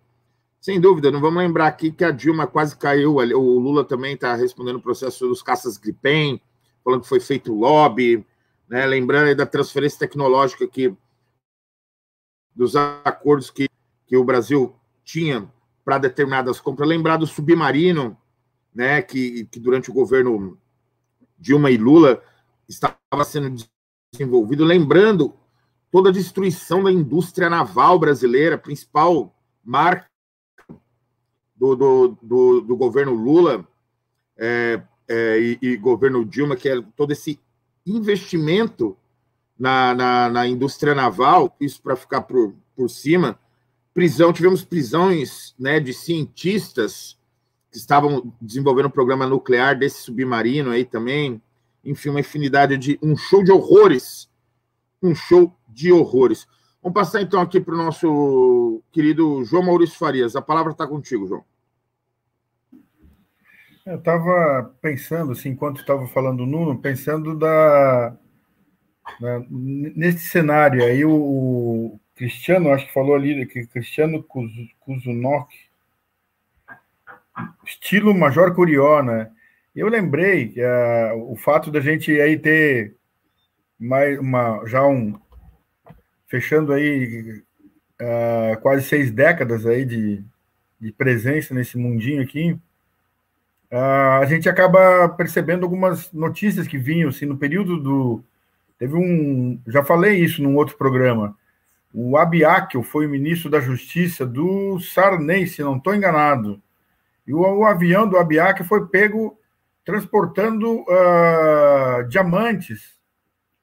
Sem dúvida, não vamos lembrar aqui que a Dilma quase caiu, o Lula também está respondendo o processo dos caças Gripen, falando que foi feito lobby, né? lembrando da transferência tecnológica que dos acordos que, que o Brasil tinha para determinadas compras, lembrar do submarino, né, que, que durante o governo Dilma e Lula estava sendo desenvolvido, lembrando toda a destruição da indústria naval brasileira, principal marca do, do, do, do governo Lula é, é, e, e, governo Dilma, que é todo esse investimento na, na, na indústria naval, isso para ficar por, por cima. Prisão, tivemos prisões né, de cientistas que estavam desenvolvendo um programa nuclear desse submarino aí também. Enfim, uma infinidade de. um show de horrores. Um show de horrores. Vamos passar então aqui para o nosso querido João Maurício Farias. A palavra está contigo, João. Eu estava pensando, assim, enquanto estava falando o Nuno, pensando da, da, nesse cenário aí, o, Cristiano, acho que falou ali, que Cristiano Kuzunok, estilo Major Curió, né? Eu lembrei que uh, o fato da gente aí ter mais uma, já um, fechando aí uh, quase seis décadas aí de, de presença nesse mundinho aqui, uh, a gente acaba percebendo algumas notícias que vinham assim, no período do. Teve um. Já falei isso num outro programa. O Abiakel foi o ministro da Justiça do Sarney, se não estou enganado. E o, o, avião do Abiakel foi pego transportando uh, diamantes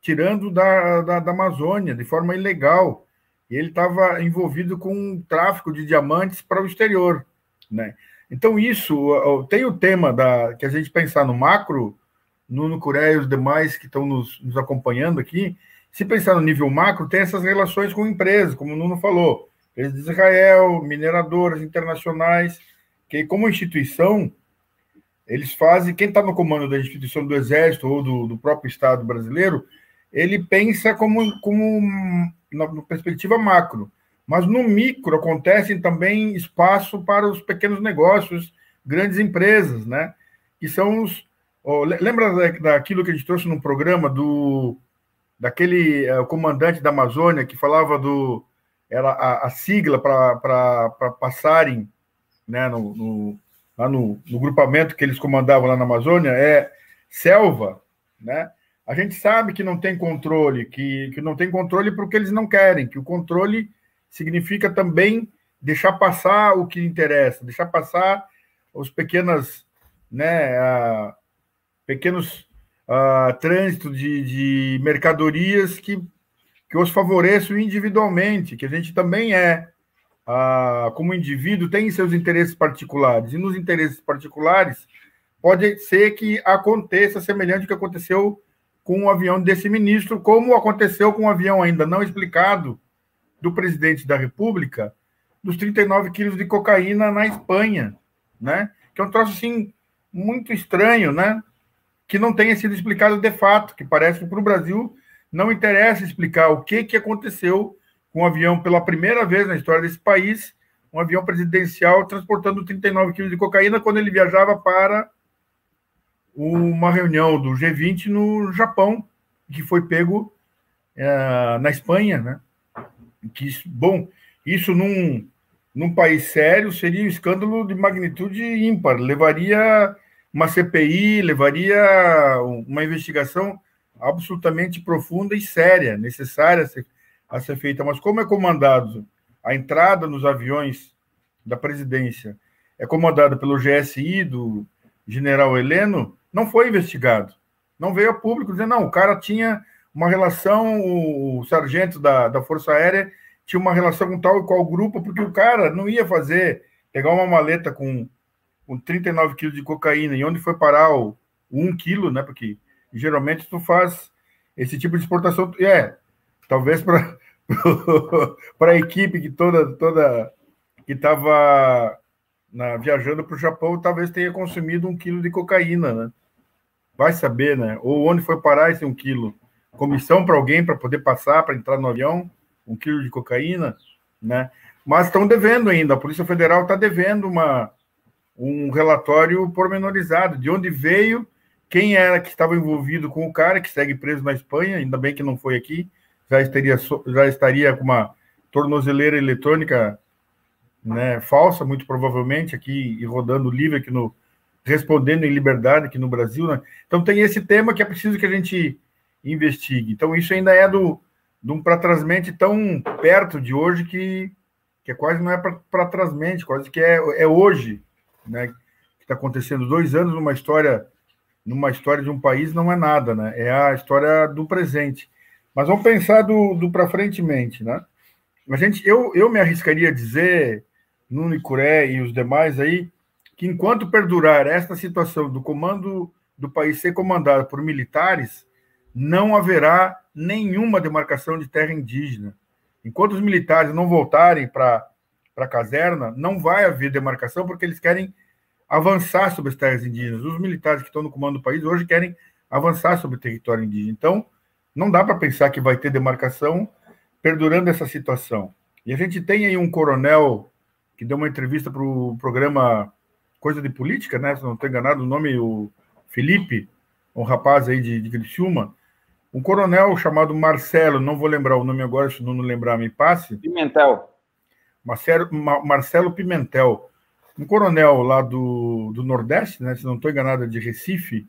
tirando da, da, da Amazônia de forma ilegal. E ele estava envolvido com um tráfico de diamantes para o exterior. Né? Então, isso tem o tema da que a gente pensar no macro, Nuno Curé e os demais que estão nos, nos acompanhando aqui. Se pensar no nível macro, tem essas relações com empresas, como o Nuno falou, empresas de Israel, mineradoras internacionais, que como instituição, eles fazem, quem está no comando da instituição do Exército ou do, do próprio Estado brasileiro, ele pensa como, como na, perspectiva macro, mas no micro acontecem também espaço para os pequenos negócios, grandes empresas, né? Que são os. Oh, lembra daquilo que a gente trouxe no programa do daquele uh, comandante da Amazônia que falava do era a, a sigla para passarem né, no, no, lá no, no grupamento que eles comandavam lá na Amazônia é selva, né? A gente sabe que não tem controle, que, que não tem controle porque eles não querem, que o controle significa também deixar passar o que interessa, deixar passar os pequenas, né, uh, pequenos uh, trânsitos de, de mercadorias que, que os favoreçam individualmente, que a gente também é, uh, como indivíduo, tem seus interesses particulares, e nos interesses particulares pode ser que aconteça semelhante ao que aconteceu com o avião desse ministro, como aconteceu com o avião ainda não explicado do presidente da República, dos 39 quilos de cocaína na Espanha, né? Que é um troço, assim, muito estranho, né? Que não tenha sido explicado de fato, que parece que para o Brasil não interessa explicar o que, que aconteceu com o avião pela primeira vez na história desse país, um avião presidencial transportando 39 quilos de cocaína quando ele viajava para uma reunião do G20 no Japão, que foi pego é, na Espanha, né? Que, bom, isso num, num país sério seria um escândalo de magnitude ímpar, levaria uma CPI, levaria uma investigação absolutamente profunda e séria, necessária a ser, a ser feita. Mas como é comandado a entrada nos aviões da presidência é comandada pelo GSI do general Heleno, não foi investigado. Não veio a público dizer, não, o cara tinha uma relação, o, sargento da, da Força Aérea tinha uma relação com tal e qual grupo, porque o cara não ia fazer, pegar uma maleta com, com 39 quilos de cocaína, e onde foi parar o, o 1 quilo, né? Porque geralmente tu faz esse tipo de exportação, é, talvez para a equipe que toda toda que estava viajando para o Japão talvez tenha consumido um quilo de cocaína, né? Vai saber, né? Ou onde foi parar esse um quilo? Comissão para alguém para poder passar, para entrar no avião, um quilo de cocaína, né? Mas estão devendo ainda. A Polícia Federal está devendo uma, um relatório pormenorizado de onde veio, quem era que estava envolvido com o cara que segue preso na Espanha. Ainda bem que não foi aqui, já estaria já estaria com uma tornozeleira eletrônica né, falsa, muito provavelmente, aqui e rodando livre aqui no respondendo em liberdade aqui no Brasil. Né? Então tem esse tema que é preciso que a gente investigue. Então isso ainda é do de um para trasmente tão perto de hoje que, que é quase não é para trasmente, quase que é, é hoje, né? Que está acontecendo dois anos numa história numa história de um país não é nada, né? É a história do presente. Mas vamos pensar do, do para frentemente, né? A gente, eu, eu me arriscaria a dizer Nuno Curé e os demais aí, que enquanto perdurar esta situação do comando do país ser comandado por militares, não haverá nenhuma demarcação de terra indígena. Enquanto os militares não voltarem para a caserna, não vai haver demarcação, porque eles querem avançar sobre as terras indígenas. Os militares que estão no comando do país hoje querem avançar sobre o território indígena. Então, não dá para pensar que vai ter demarcação perdurando essa situação. E a gente tem aí um coronel que deu uma entrevista para o programa Coisa de Política, né? Se não estou enganado, o nome o Felipe, um rapaz aí de, de Criciúma, um coronel chamado Marcelo, não vou lembrar o nome agora, se não lembrar, me passe. Pimentel. Marcelo, Marcelo Pimentel, um coronel lá do, do Nordeste, né? Se não estou enganado, de Recife,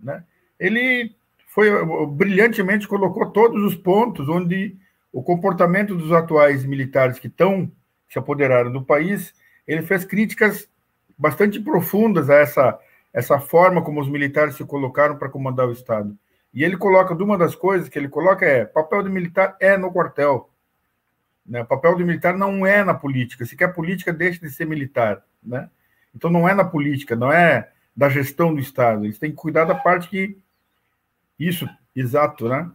né? Ele foi brilhantemente colocou todos os pontos onde o comportamento dos atuais militares que estão se apoderaram do país, ele fez críticas bastante profundas a essa, essa forma como os militares se colocaram para comandar o Estado. E ele coloca, de uma das coisas que ele coloca é: papel do militar é no quartel. Né? O papel do militar não é na política. Se quer política, deixa de ser militar. Né? Então não é na política, não é da gestão do Estado. Eles têm que cuidar da parte que. Isso, exato, né?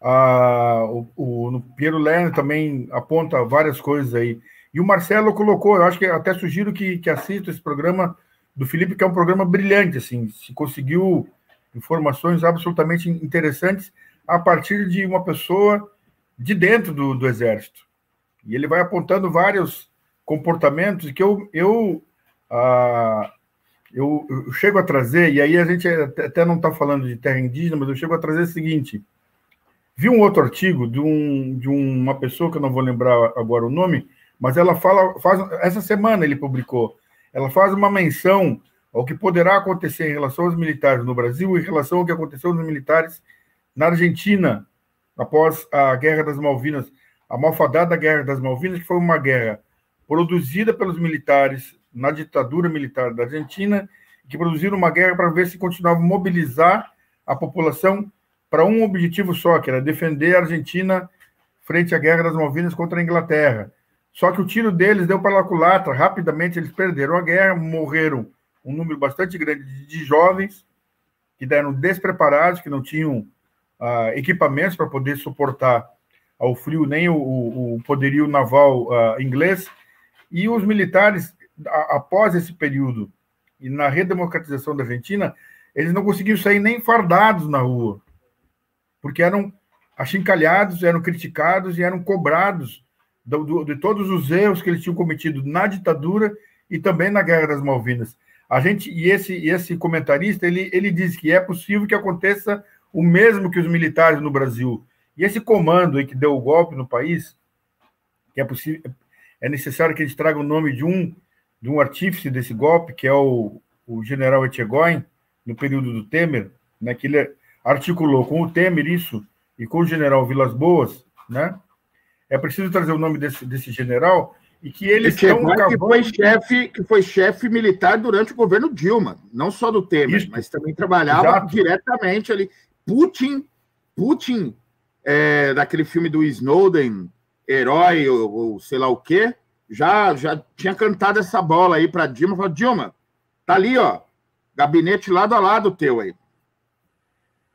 Ah, o, o Piero Lerner também aponta várias coisas aí. E o Marcelo colocou, eu acho que até sugiro que, que assista esse programa do Felipe, que é um programa brilhante, assim, se conseguiu informações absolutamente interessantes a partir de uma pessoa de dentro do, do Exército. E ele vai apontando vários comportamentos que eu, eu, ah, eu, eu, chego a trazer, e aí a gente até não está falando de terra indígena, mas eu chego a trazer o seguinte: vi um outro artigo de, um, de uma pessoa que eu não vou lembrar agora o nome, mas ela fala, faz, essa semana ele publicou, ela faz uma menção ao que poderá acontecer em relação aos militares no Brasil, em relação ao que aconteceu nos militares na Argentina após a Guerra das Malvinas, a malfadada Guerra das Malvinas, que foi uma guerra produzida pelos militares na ditadura militar da Argentina, que produziram uma guerra para ver se continuavam a mobilizar a população para um objetivo só, que era defender a Argentina frente à Guerra das Malvinas contra a Inglaterra. Só que o tiro deles deu para a culatra, rapidamente eles perderam a guerra, morreram um número bastante grande de jovens que deram despreparados, que não tinham uh, equipamentos para poder suportar ao frio nem o, o, poderio naval uh, inglês. E os militares, a, após esse período e na redemocratização da Argentina, eles não conseguiam sair nem fardados na rua, porque eram achincalhados, eram criticados e eram cobrados do, do, de todos os erros que eles tinham cometido na ditadura e também na Guerra das Malvinas. A gente e esse esse comentarista ele, ele diz que é possível que aconteça o mesmo que os militares no Brasil. E esse comando aí que deu o golpe no país, que é possível, é necessário que eles tragam o nome de um de um artífice desse golpe, que é o, o general Etchegóin, no período do Temer, né, que ele articulou com o Temer isso e com o general Vilas Boas, né? É preciso trazer o nome desse, desse general e que eles estão cavando... que foi chefe que foi chefe militar durante o governo Dilma, não só do Temer, Isso. mas também trabalhava Exato. diretamente ali. Putin, Putin é, daquele filme do Snowden, herói ou, ou sei lá o quê, já, já tinha cantado essa bola aí para Dilma. Falou, Dilma, tá ali, ó, gabinete lado a lado teu aí.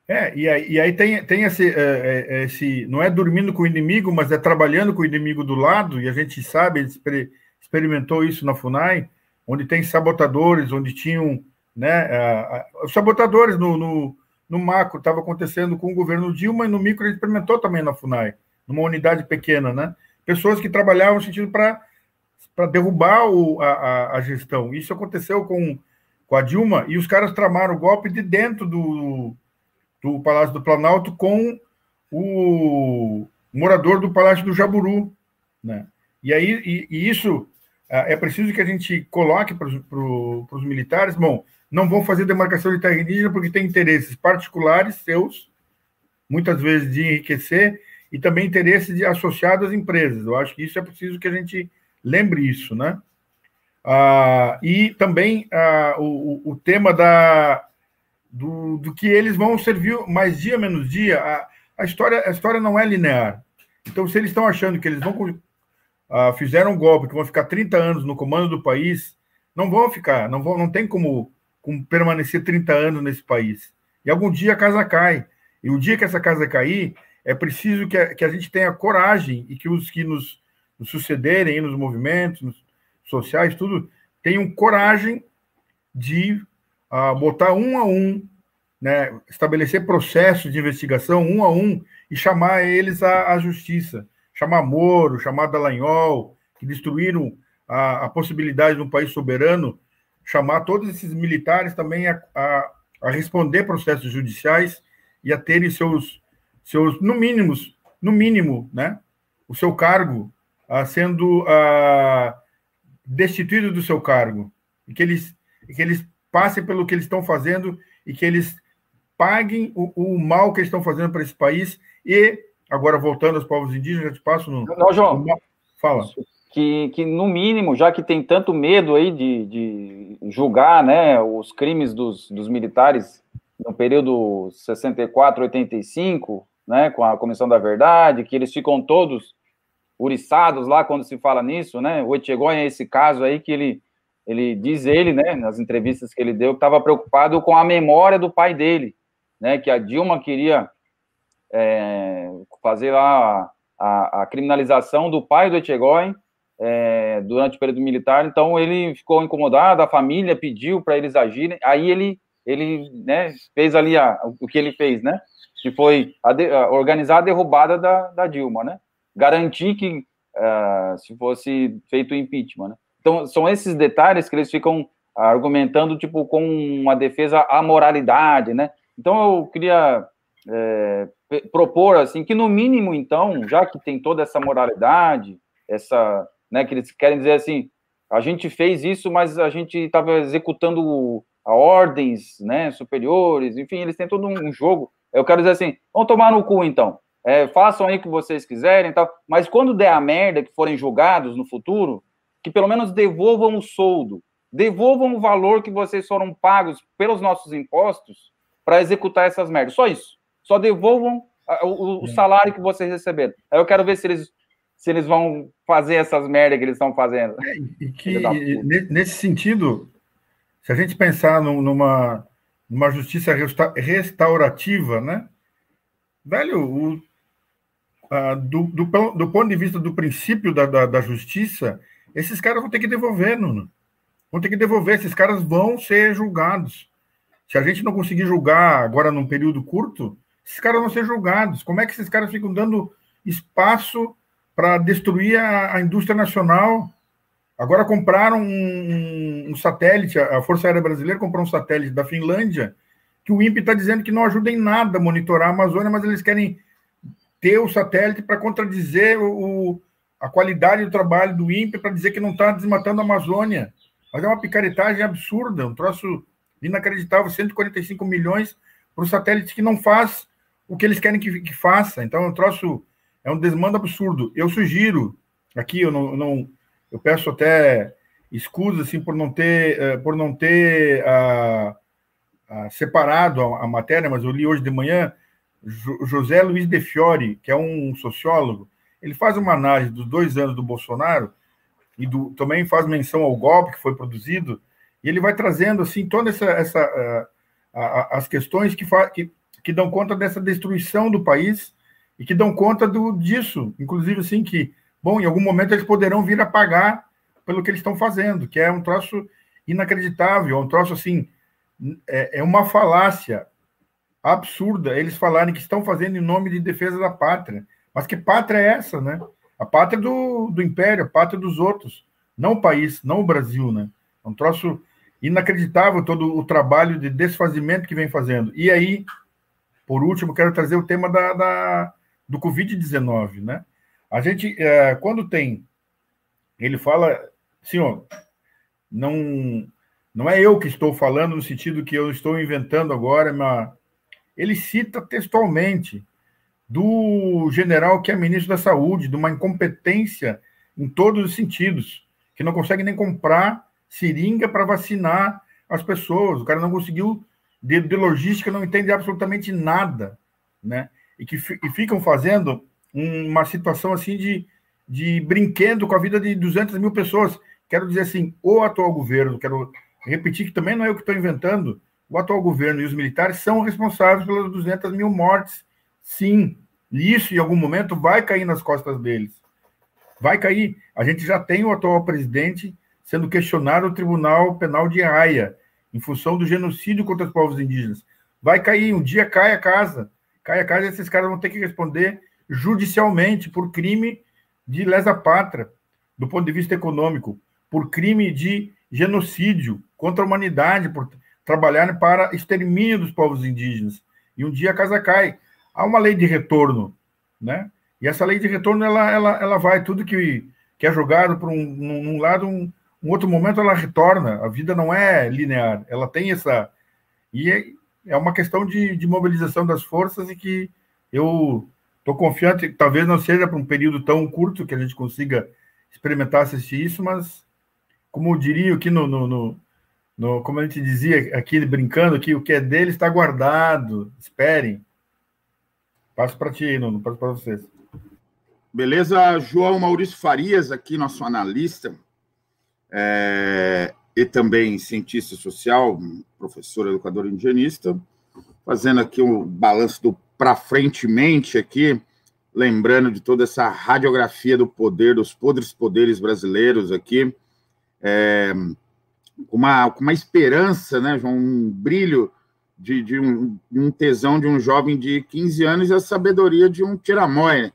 É, e aí, e aí tem, tem esse, é, é, é, esse. Não é dormindo com o inimigo, mas é trabalhando com o inimigo do lado, e a gente sabe, ele experimentou isso na FUNAI, onde tem sabotadores, onde tinham. Né, os sabotadores no, no, no macro estava acontecendo com o governo Dilma, e no micro ele experimentou também na FUNAI, numa unidade pequena, né? Pessoas que trabalhavam no sentido para derrubar o, a, a, gestão. Isso aconteceu com, com a Dilma, e os caras tramaram o golpe de dentro do do Palácio do Planalto com o morador do Palácio do Jaburu. Né? E aí, e, e isso é preciso que a gente coloque para os militares, bom, não vão fazer demarcação de terra indígena porque tem interesses particulares seus, muitas vezes de enriquecer, e também interesses de, associados às empresas. Eu acho que isso é preciso que a gente lembre isso, né? Ah, e também ah, o, o tema da, do, do que eles vão servir mais dia menos dia. A, a, história, a história não é linear. Então, se eles estão achando que eles vão uh, fizeram um golpe, que vão ficar 30 anos no comando do país, não vão ficar, não, vão, não tem como, como permanecer 30 anos nesse país. E algum dia a casa cai. E o dia que essa casa cair, é preciso que a, que a gente tenha coragem e que os que nos, nos sucederem nos movimentos nos sociais, tudo, tenham coragem de a botar um a um, né, estabelecer processos de investigação um a um e chamar eles à, à justiça. Chamar Moro, chamar Dallagnol, que destruíram a, a possibilidade de um país soberano, chamar todos esses militares também a, a, a responder processos judiciais e a terem seus, seus no mínimo, no mínimo, né, o seu cargo a, sendo a, destituído do seu cargo e que eles, que eles passem pelo que eles estão fazendo e que eles paguem o, o mal que eles estão fazendo para esse país. E, agora voltando aos povos indígenas, te passo no. Não, João. No... Fala. Que, que, no mínimo, já que tem tanto medo aí de, de julgar né, os crimes dos, dos militares no período 64, 85, né, com a Comissão da Verdade, que eles ficam todos uriçados lá quando se fala nisso, né? O Etchegoyen é esse caso aí que ele ele diz ele, né, nas entrevistas que ele deu, que estava preocupado com a memória do pai dele, né, que a Dilma queria é, fazer lá a, a, criminalização do pai do Etchegóin é, durante o período militar, então ele ficou incomodado, a família pediu para eles agirem, aí ele, ele né, fez ali a, o que ele fez, né, que foi a de, a organizar a derrubada da, da Dilma, né, garantir que uh, se fosse feito o impeachment, né. Então, são esses detalhes que eles ficam argumentando, tipo, com uma defesa à moralidade, né? Então, eu queria é, propor, assim, que no mínimo, então, já que tem toda essa moralidade, essa, né, que eles querem dizer assim, a gente fez isso, mas a gente estava executando a ordens, né, superiores, enfim, eles têm todo um jogo. Eu quero dizer assim, vamos tomar no cu, então. É, façam aí o que vocês quiserem, tal, mas quando der a merda que forem julgados no futuro, que pelo menos devolvam o soldo, devolvam o valor que vocês foram pagos pelos nossos impostos para executar essas merdas. Só isso. Só devolvam o, o salário que vocês receberam. Aí eu quero ver se eles, se eles vão fazer essas merdas que eles estão fazendo. É, e que, nesse sentido, se a gente pensar numa, numa justiça restaurativa, né? Velho, o, a, do, do, do, ponto de vista do princípio da, da, da justiça, esses caras vão ter que devolver, Nuno. Vão ter que devolver, esses caras vão ser julgados. Se a gente não conseguir julgar agora num período curto, esses caras vão ser julgados. Como é que esses caras ficam dando espaço para destruir a, a, indústria nacional? Agora compraram um, um, satélite, a Força Aérea Brasileira comprou um satélite da Finlândia, que o INPE está dizendo que não ajuda em nada a monitorar a Amazônia, mas eles querem ter o satélite para contradizer o, a qualidade do trabalho do INPE para dizer que não está desmatando a Amazônia. Mas é uma picaretagem absurda, um troço inacreditável, 145 milhões para um satélite que não faz o que eles querem que, que faça. Então, é um troço, é um desmando absurdo. Eu sugiro, aqui eu não, não eu peço até escusas assim, por não ter, eh, por não ter uh, uh, separado a, a, matéria, mas eu li hoje de manhã, José Luiz de Fiore, que é um sociólogo, ele faz uma análise dos dois anos do Bolsonaro e do, também faz menção ao golpe que foi produzido, e ele vai trazendo assim toda essa, essa uh, uh, as questões que, que, que dão conta dessa destruição do país e que dão conta do, disso, inclusive assim que, bom, em algum momento eles poderão vir a pagar pelo que eles estão fazendo, que é um troço inacreditável, é um troço assim, é, é uma falácia absurda eles falarem que estão fazendo em nome de defesa da pátria. Mas que pátria é essa, né? A pátria do, do império, a pátria dos outros, não o país, não o Brasil, né? É um troço inacreditável todo o trabalho de desfazimento que vem fazendo. E aí, por último, quero trazer o tema da, da do Covid-19, né? A gente, é, quando tem, ele fala, senhor, não, não é eu que estou falando no sentido que eu estou inventando agora, mas ele cita textualmente do general que é ministro da Saúde, de uma incompetência em todos os sentidos, que não consegue nem comprar seringa para vacinar as pessoas. O cara não conseguiu, de, de, logística, não entende absolutamente nada, né? E que e ficam fazendo uma situação assim de, de brinquedo com a vida de 200 mil pessoas. Quero dizer assim, o atual governo, quero repetir que também não é eu que estou inventando, o atual governo e os militares são responsáveis pelas 200 mil mortes, sim. Isso, em algum momento, vai cair nas costas deles. Vai cair. A gente já tem o atual presidente sendo questionado no Tribunal Penal de Haia, em função do genocídio contra os povos indígenas. Vai cair, um dia cai a casa. Cai a casa e esses caras vão ter que responder judicialmente por crime de lesa pátria, do ponto de vista econômico, por crime de genocídio contra a humanidade, por trabalharem para extermínio dos povos indígenas. E um dia a casa cai. Há uma lei de retorno, né? E essa lei de retorno, ela, ela, ela vai, tudo que, que é jogado para um, num lado, um, um outro momento ela retorna. A vida não é linear, ela tem essa... E é, é uma questão de, de mobilização das forças e que eu estou confiante, talvez não seja para um período tão curto que a gente consiga experimentar assistir isso, mas como eu diria aqui no, no, no no, como a gente dizia aqui, brincando, que o que é dele está guardado. Esperem. Passo para ti, Nuno, passo para vocês. Beleza, João Maurício Farias, aqui, nosso analista, é, e também cientista social, professor, educador indigenista, fazendo aqui o um balanço do para frente mente aqui, lembrando de toda essa radiografia do poder, dos podres poderes brasileiros aqui. É, uma, uma esperança, né, João, um brilho de, de, um, de um tesão de um jovem de 15 anos e a sabedoria de um tiramói.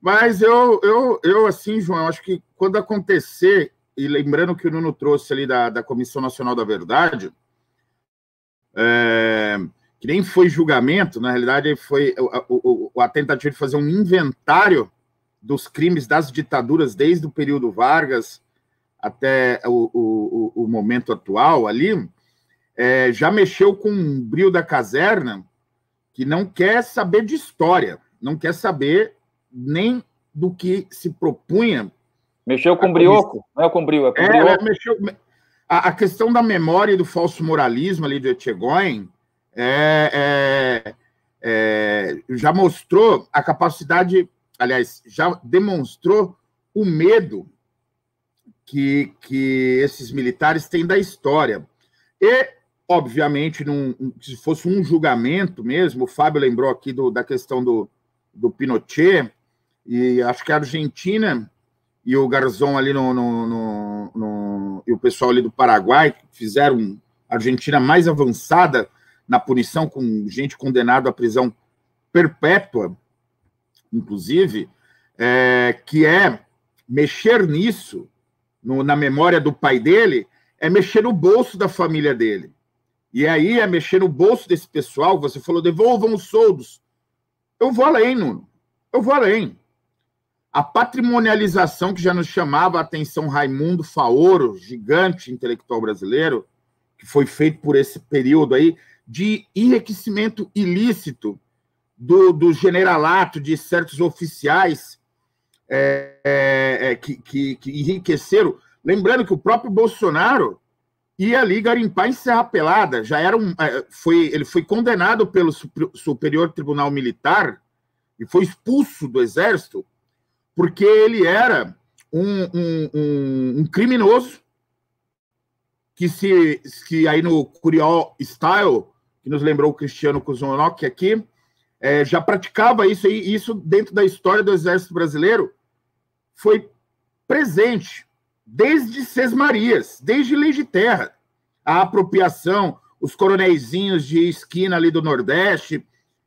Mas eu, eu, eu, assim, João, acho que quando acontecer, e lembrando que o Nuno trouxe ali da, da Comissão Nacional da Verdade, é, que nem foi julgamento, na realidade foi o, o, a tentativa de fazer um inventário dos crimes das ditaduras desde o período Vargas até o, o, o momento atual ali, é, já mexeu com um brilho da caserna que não quer saber de história, não quer saber nem do que se propunha. Mexeu com brioco, não é com brio, é com é, é mexeu, a, a, questão da memória e do falso moralismo ali de Etchegóin é, é, é, já mostrou a capacidade, aliás, já demonstrou o medo que, que esses militares têm da história. E, obviamente, num, se fosse um julgamento mesmo, o Fábio lembrou aqui do, da questão do, do Pinochet, e acho que a Argentina e o Garzão ali no, no, no, no, e o pessoal ali do Paraguai fizeram a Argentina mais avançada na punição, com gente condenada à prisão perpétua, inclusive, é, que é mexer nisso no, na memória do pai dele, é mexer no bolso da família dele. E aí é mexer no bolso desse pessoal. Você falou, devolvam os soldos. Eu vou além, Nuno. Eu vou além. A patrimonialização que já nos chamava a atenção Raimundo Faoro, gigante intelectual brasileiro, que foi feito por esse período aí, de enriquecimento ilícito do, do generalato de certos oficiais é, é, é, que, que, que, enriqueceram. Lembrando que o próprio Bolsonaro ia ali garimpar em Serra Pelada, já era um, é, foi, ele foi condenado pelo Superior Tribunal Militar e foi expulso do Exército porque ele era um, um, um, um criminoso que se que aí no Curió Style, que nos lembrou o Cristiano Kuzunok aqui, é, já praticava isso aí, isso dentro da história do Exército Brasileiro foi presente desde Sesmarias, desde Lei de Terra, a apropriação, os coronéisinhos de esquina ali do Nordeste,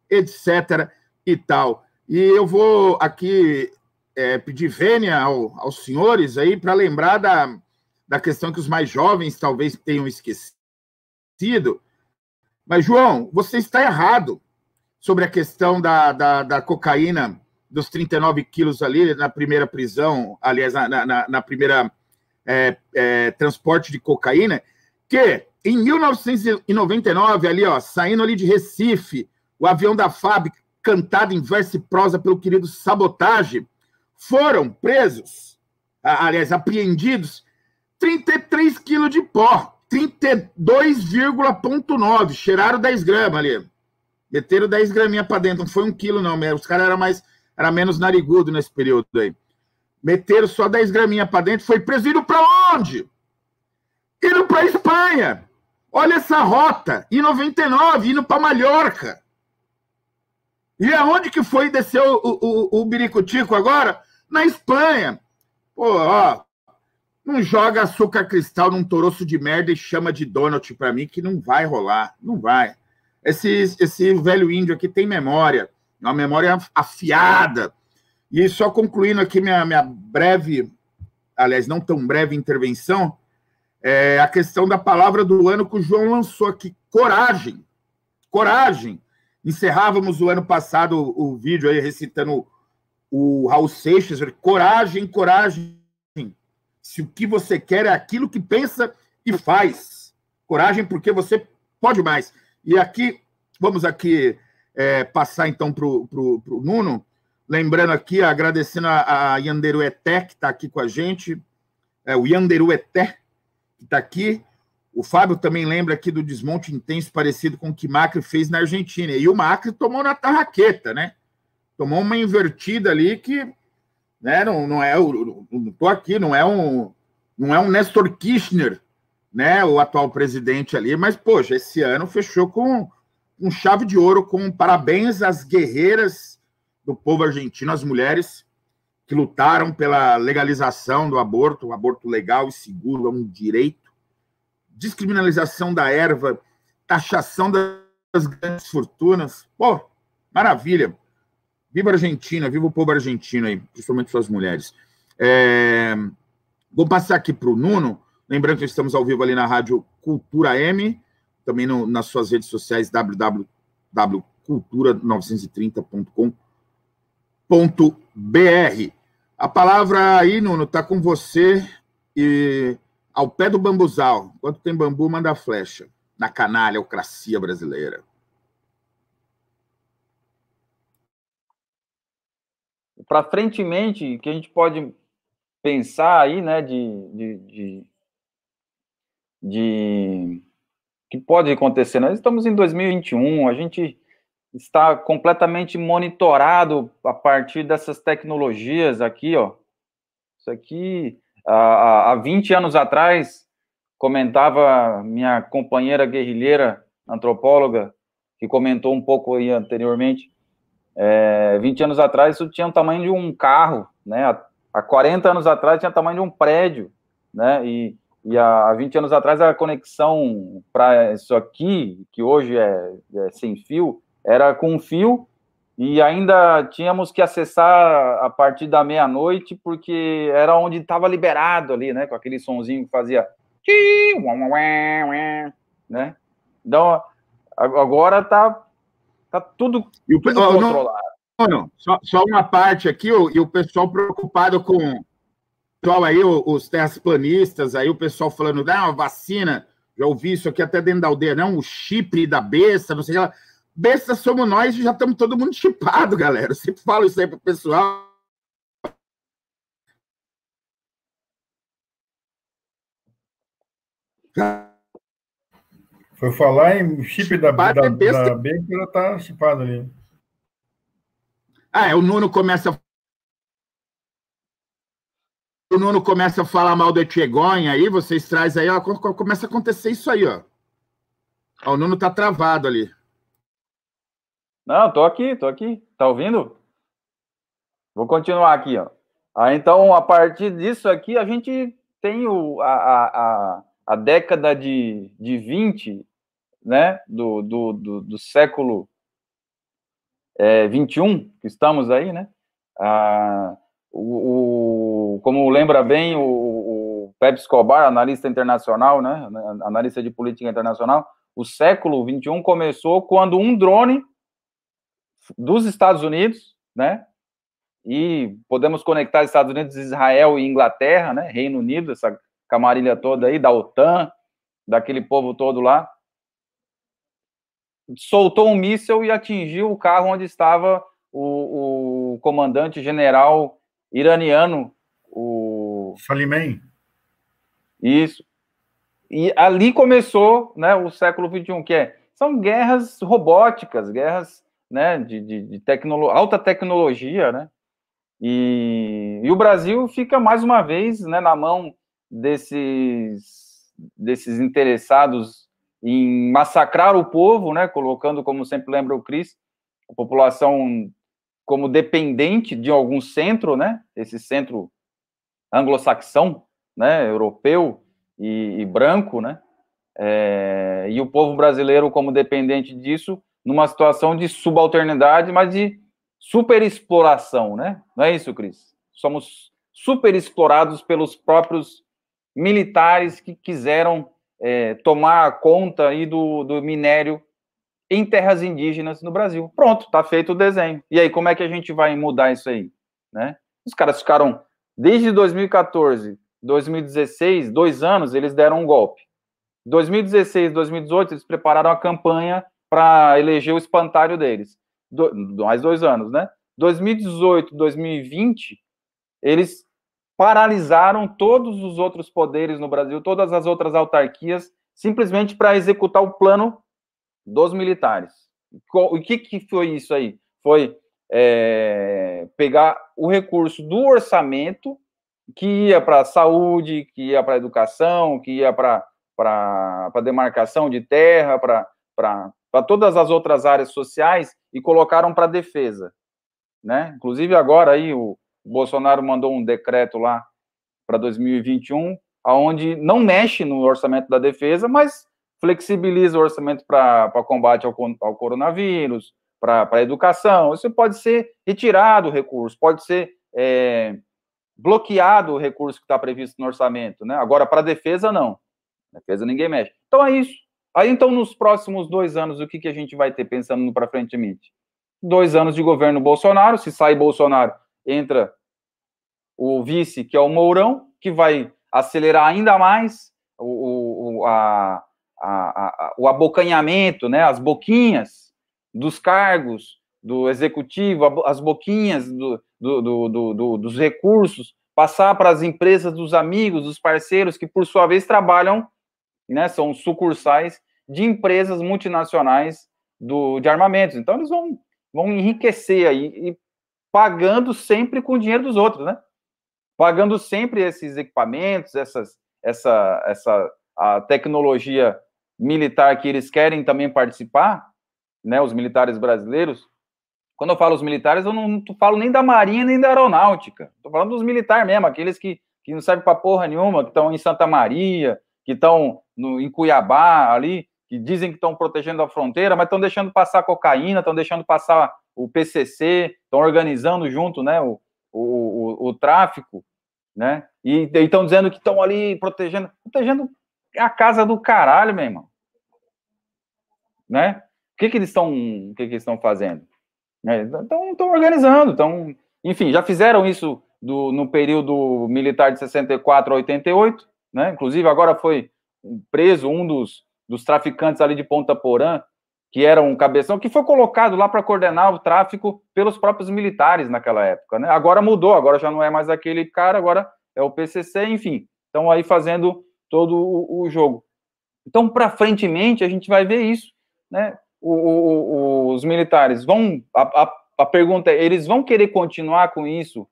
etc. e tal. E eu vou aqui é, pedir vênia ao, aos senhores aí para lembrar da, da questão que os mais jovens talvez tenham esquecido. Mas, João, você está errado sobre a questão da, da, da cocaína dos 39 quilos ali na primeira prisão, aliás, na, na, na primeira é, é, transporte de cocaína, que em 1999, ali, ó, saindo ali de Recife, o avião da FAB, cantado em verso e prosa pelo querido Sabotage, foram presos, aliás, apreendidos, 33 quilos de pó, 32,9, cheiraram 10 gramas ali. Meteram 10 graminhas para dentro, não foi um quilo, não. Os caras eram mais, era menos narigudo nesse período aí. Meteram só 10 graminhas para dentro, foi preso. Indo para onde? Indo para Espanha. Olha essa rota, em 99, indo para Mallorca. E aonde que foi descer o, o, o, o Biricutico agora? Na Espanha. Pô, ó, não joga açúcar cristal num toroço de merda e chama de Donald para mim, que não vai rolar. Não vai. Esse, esse velho índio aqui tem memória, uma memória afiada. E só concluindo aqui minha, minha breve, aliás, não tão breve intervenção, é a questão da palavra do ano que o João lançou aqui: coragem. Coragem. Encerrávamos o ano passado o, o vídeo aí recitando o Raul Seixas: coragem, coragem. Se o que você quer é aquilo que pensa e faz. Coragem, porque você pode mais. E aqui, vamos aqui é, passar então para o Nuno, lembrando aqui, agradecendo a, a Yanderu Eté, que está aqui com a gente, é, o Yanderu Eté, que está aqui. O Fábio também lembra aqui do desmonte intenso parecido com o que Macri fez na Argentina. E o Macri tomou na tarraqueta, né? Tomou uma invertida ali que né, não, não é. Não estou aqui, não é um. Não é um Nestor Kirchner né, o atual presidente ali, mas, poxa, esse ano fechou com, com chave de ouro, com parabéns às guerreiras do povo argentino, as mulheres que lutaram pela legalização do aborto, o aborto legal e seguro é um direito, descriminalização da erva, taxação das grandes fortunas. Pô, maravilha. Viva a Argentina, viva o povo argentino aí, principalmente suas mulheres. É... Vou passar aqui para o Nuno. Lembrando que estamos ao vivo ali na Rádio Cultura M, também no, nas suas redes sociais www.cultura930.com.br. A palavra aí, Nuno, está com você e ao pé do bambuzal. Quanto tem bambu, manda flecha. Na canalha-ocracia brasileira. Para frentemente, que a gente pode pensar aí, né, de, de, de de que pode acontecer. Nós estamos em 2021, a gente está completamente monitorado a partir dessas tecnologias aqui, ó. Isso aqui, há, há 20 anos atrás, comentava minha companheira guerrilheira, antropóloga, que comentou um pouco aí anteriormente, é, 20 anos atrás isso tinha o tamanho de um carro, né? Há 40 anos atrás tinha o tamanho de um prédio, né? E e há 20 anos atrás, a conexão para isso aqui, que hoje é, é, sem fio, era com fio e ainda tínhamos que acessar a partir da meia-noite, porque era onde estava liberado ali, né? Com aquele sonzinho que fazia. Né? Então, agora tá, tá tudo, e o, tudo controlado. Não, não, só, só uma parte aqui, e o pessoal preocupado com pessoal aí, os terraplanistas, aí o pessoal falando, não, vacina, já ouvi isso aqui até dentro da aldeia, não, o chip da besta, não sei o que lá. Besta somos nós e já estamos todo mundo chipado, galera. Eu sempre falo isso aí pro pessoal. Foi falar em chip da, da, é besta. da B que já tá chipado ali. Ah, é, o Nuno começa a o Nuno começa a falar mal do Etchegonha aí, vocês trazem aí, ó, começa a acontecer isso aí, ó. ó o Nuno tá travado ali. Não, tô aqui, tô aqui. Tá ouvindo? Vou continuar aqui, ó. Ah, então, a partir disso aqui, a gente tem o, a, a, a década de, de 20, né, do, do, do, do século é, 21, que estamos aí, né, ah, o, o, como lembra bem o, o Pepe Escobar, analista internacional, né, analista de política internacional, o século 21 começou quando um drone dos Estados Unidos, né, e podemos conectar Estados Unidos, Israel e Inglaterra, né, Reino Unido, essa camarilha toda aí, da OTAN, daquele povo todo lá, soltou um míssil e atingiu o carro onde estava o, o comandante general iraniano, o... Salimem. Isso. E ali começou né, o século XXI, que é, são guerras robóticas, guerras né, de, de, de tecnolo alta tecnologia, né? E, e, o Brasil fica mais uma vez né, na mão desses, desses interessados em massacrar o povo, né, colocando, como sempre lembra o Cris, a população como dependente de algum centro, né, esse centro anglo-saxão, né, europeu e, e branco, né, é, e o povo brasileiro como dependente disso, numa situação de subalternidade, mas de superexploração, né? Não é isso, Cris? Somos superexplorados pelos próprios militares que quiseram é, tomar conta aí do, do minério em terras indígenas no Brasil. Pronto, está feito o desenho. E aí, como é que a gente vai mudar isso aí? Né? Os caras ficaram, desde 2014, 2016, dois anos, eles deram um golpe. 2016, 2018, eles prepararam a campanha para eleger o espantalho deles do, mais dois anos, né? 2018, 2020, eles paralisaram todos os outros poderes no Brasil, todas as outras autarquias, simplesmente para executar o plano dos militares. O que, que foi isso aí? Foi é, pegar o recurso do orçamento que ia para a saúde, que ia para a educação, que ia para a demarcação de terra, para para todas as outras áreas sociais e colocaram para defesa, né? Inclusive agora aí o Bolsonaro mandou um decreto lá para 2021, aonde não mexe no orçamento da defesa, mas flexibiliza o orçamento para combate ao, ao coronavírus, para a educação. Isso pode ser retirado o recurso, pode ser é, bloqueado o recurso que está previsto no orçamento, né? Agora, para defesa, não. Defesa ninguém mexe. Então é isso. Aí, então, nos próximos dois anos, o que, que a gente vai ter pensando no para frente MIT? Dois anos de governo Bolsonaro, se sai Bolsonaro, entra o vice, que é o Mourão, que vai acelerar ainda mais o, o, a, a, a, o abocanhamento, né, as boquinhas dos cargos do executivo, as boquinhas do, do, do, dos recursos, passar para as empresas dos amigos, dos parceiros, que por sua vez trabalham né, são sucursais de empresas multinacionais do, de armamentos. Então, eles vão, vão enriquecer aí, pagando sempre com o dinheiro dos outros, né? Pagando sempre esses equipamentos, essas, essa, essa a tecnologia militar que eles querem também participar, né? Os militares brasileiros. Quando eu falo os militares, eu não, não falo nem da Marinha nem da Aeronáutica. Estou falando dos militares mesmo, aqueles que, que não servem para porra nenhuma, que estão em Santa Maria, que estão em Cuiabá ali, que dizem que estão protegendo a fronteira, mas estão deixando passar cocaína, estão deixando passar o PCC, estão organizando junto, né, o, o, o, o tráfico, né, e estão dizendo que estão ali protegendo, protegendo a casa do caralho, meu irmão, né? O que que eles estão, que que estão fazendo? Estão, estão organizando, estão, enfim, já fizeram isso do, no período militar de 64 a 88, né? Inclusive, agora foi preso um dos, dos traficantes ali de Ponta Porã, que era um cabeção, que foi colocado lá para coordenar o tráfico pelos próprios militares naquela época. Né? Agora mudou, agora já não é mais aquele cara, agora é o PCC, enfim. Estão aí fazendo todo o, o jogo. Então, para frentemente, a gente vai ver isso. Né? O, o, os militares vão. A, a, a pergunta é: eles vão querer continuar com isso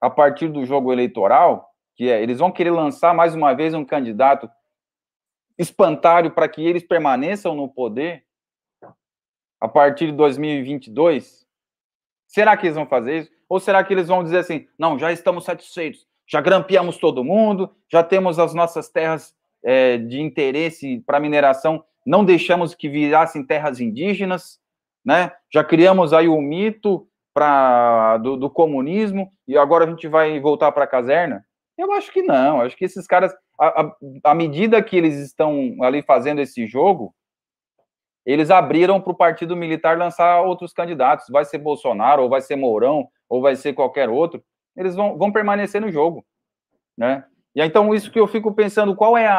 a partir do jogo eleitoral? que é, eles vão querer lançar mais uma vez um candidato espantalho para que eles permaneçam no poder a partir de 2022? Será que eles vão fazer isso? Ou será que eles vão dizer assim, não, já estamos satisfeitos, já grampeamos todo mundo, já temos as nossas terras é, de interesse para mineração, não deixamos que virassem terras indígenas, né? Já criamos aí o mito pra, do, do comunismo e agora a gente vai voltar para a caserna? Eu acho que não. Acho que esses caras, à medida que eles estão ali fazendo esse jogo, eles abriram para o partido militar lançar outros candidatos. Vai ser Bolsonaro, ou vai ser Mourão, ou vai ser qualquer outro. Eles vão, vão permanecer no jogo, né? E então isso que eu fico pensando, qual é a,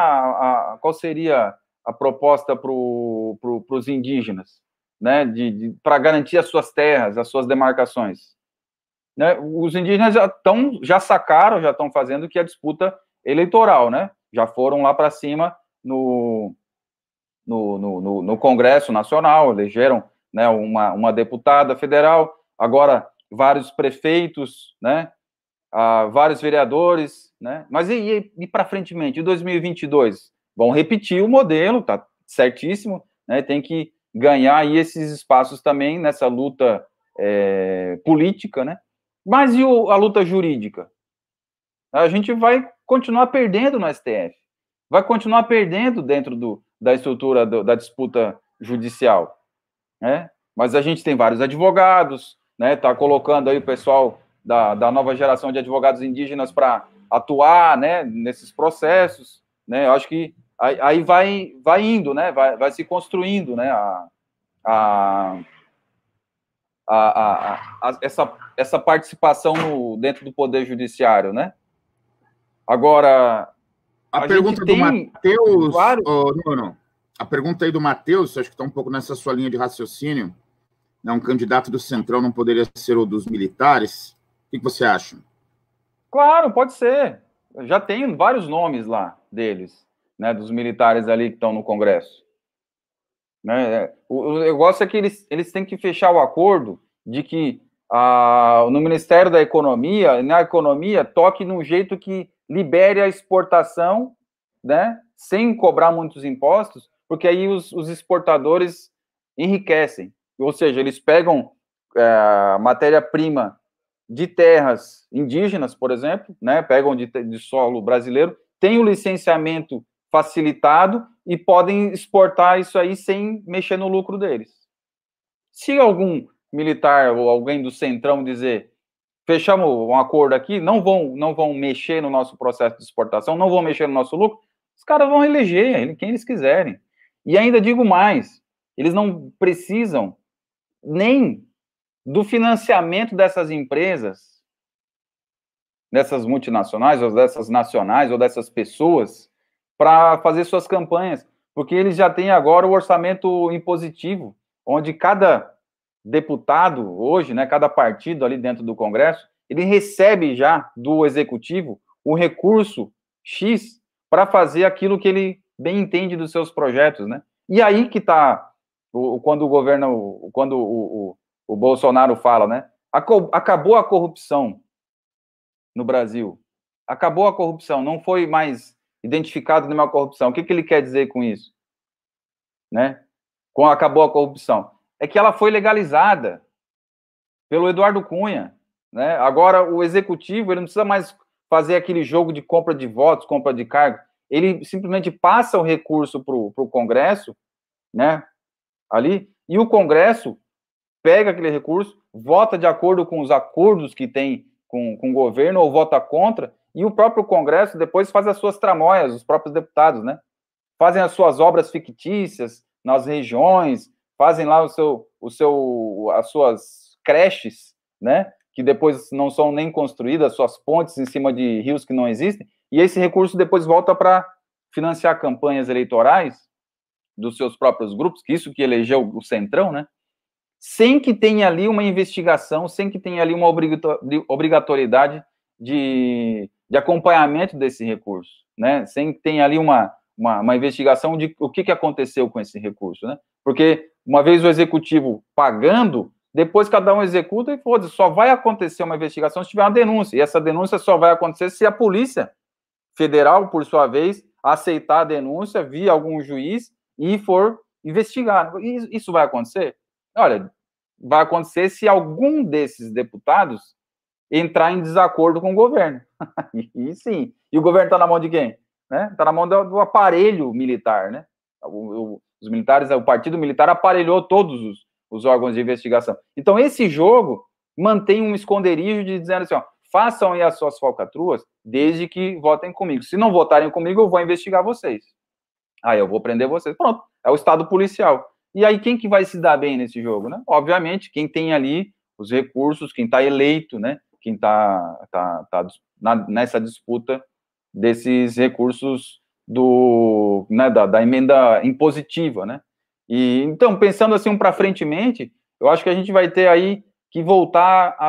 a qual seria a proposta para pro, os indígenas, né? De, de para garantir as suas terras, as suas demarcações. Né? Os indígenas já estão, já sacaram, já estão fazendo que a disputa eleitoral, né? Já foram lá para cima no, no, no, no, Congresso Nacional, elegeram né, uma, uma deputada federal, agora vários prefeitos, né? uh, vários vereadores, né? Mas e, e, e para frente, em 2022, vão repetir o modelo, tá certíssimo, né? Tem que ganhar aí esses espaços também nessa luta é, política, né? Mas e o, a luta jurídica? A gente vai continuar perdendo no STF, vai continuar perdendo dentro do, da estrutura do, da disputa judicial, né? Mas a gente tem vários advogados, né? Tá colocando aí o pessoal da, da nova geração de advogados indígenas para atuar né, nesses processos. Né? Eu acho que aí, aí vai, vai indo, né? vai, vai se construindo né? a, a, a, a, essa, essa participação no, dentro do Poder Judiciário. Né? Agora. A, a pergunta do Matheus. Vários... Oh, não, não. A pergunta aí do Matheus, acho que está um pouco nessa sua linha de raciocínio. Né, um candidato do Centrão não poderia ser o dos militares. O que você acha? Claro, pode ser. Já tem vários nomes lá deles, né, dos militares ali que estão no Congresso. Né? O, negócio é que eles, eles têm que fechar o acordo de que ah, no Ministério da Economia, na economia, toque num jeito que libere a exportação, né, sem cobrar muitos impostos, porque aí os, os exportadores enriquecem. Ou seja, eles pegam é, matéria-prima de terras indígenas, por exemplo, né, pegam de, de solo brasileiro, têm o licenciamento facilitado e podem exportar isso aí sem mexer no lucro deles. Se algum militar ou alguém do centrão dizer fechamos um acordo aqui, não vão não vão mexer no nosso processo de exportação, não vão mexer no nosso lucro, os caras vão eleger quem eles quiserem. E ainda digo mais, eles não precisam nem do financiamento dessas empresas, dessas multinacionais, ou dessas nacionais, ou dessas pessoas, para fazer suas campanhas, porque eles já têm agora o orçamento impositivo, onde cada deputado hoje, né, cada partido ali dentro do Congresso, ele recebe já do executivo o recurso X para fazer aquilo que ele bem entende dos seus projetos, né? E aí que está quando o governo, quando o, o, o Bolsonaro fala, né? Acabou a corrupção no Brasil. Acabou a corrupção, não foi mais identificado nenhuma corrupção. O que, que ele quer dizer com isso? Né? Com acabou a corrupção. É que ela foi legalizada pelo Eduardo Cunha. Né? Agora, o executivo ele não precisa mais fazer aquele jogo de compra de votos, compra de cargo. Ele simplesmente passa o recurso para o Congresso, né? Ali, e o Congresso pega aquele recurso, vota de acordo com os acordos que tem com, com o governo ou vota contra, e o próprio Congresso depois faz as suas tramóias, os próprios deputados, né? Fazem as suas obras fictícias nas regiões, fazem lá o seu, o seu, as suas creches, né? Que depois não são nem construídas, suas pontes em cima de rios que não existem, e esse recurso depois volta para financiar campanhas eleitorais dos seus próprios grupos, que isso que elegeu o Centrão, né? sem que tenha ali uma investigação, sem que tenha ali uma obrigatoriedade de, de acompanhamento desse recurso, né? Sem que tenha ali uma, uma, uma, investigação de o que, que aconteceu com esse recurso, né? Porque uma vez o executivo pagando, depois cada um executa e foda só vai acontecer uma investigação se tiver uma denúncia, e essa denúncia só vai acontecer se a polícia federal, por sua vez, aceitar a denúncia via algum juiz e for investigar. Isso vai acontecer? Olha, vai acontecer se algum desses deputados entrar em desacordo com o governo. e sim. E o governo está na mão de quem? Está né? Tá na mão do, do, aparelho militar, né? O, o, os militares, o partido militar aparelhou todos os, os, órgãos de investigação. Então, esse jogo mantém um esconderijo de dizendo assim, ó, façam aí as suas falcatruas, desde que votem comigo. Se não votarem comigo, eu vou investigar vocês. Aí eu vou prender vocês. Pronto, é o Estado policial. E aí, quem que vai se dar bem nesse jogo, né? Obviamente, quem tem ali os recursos, quem está eleito, né? Quem está tá, tá, tá nessa disputa desses recursos do, né, da, da, emenda impositiva, né? E, então, pensando assim um para frentemente, eu acho que a gente vai ter aí que voltar a,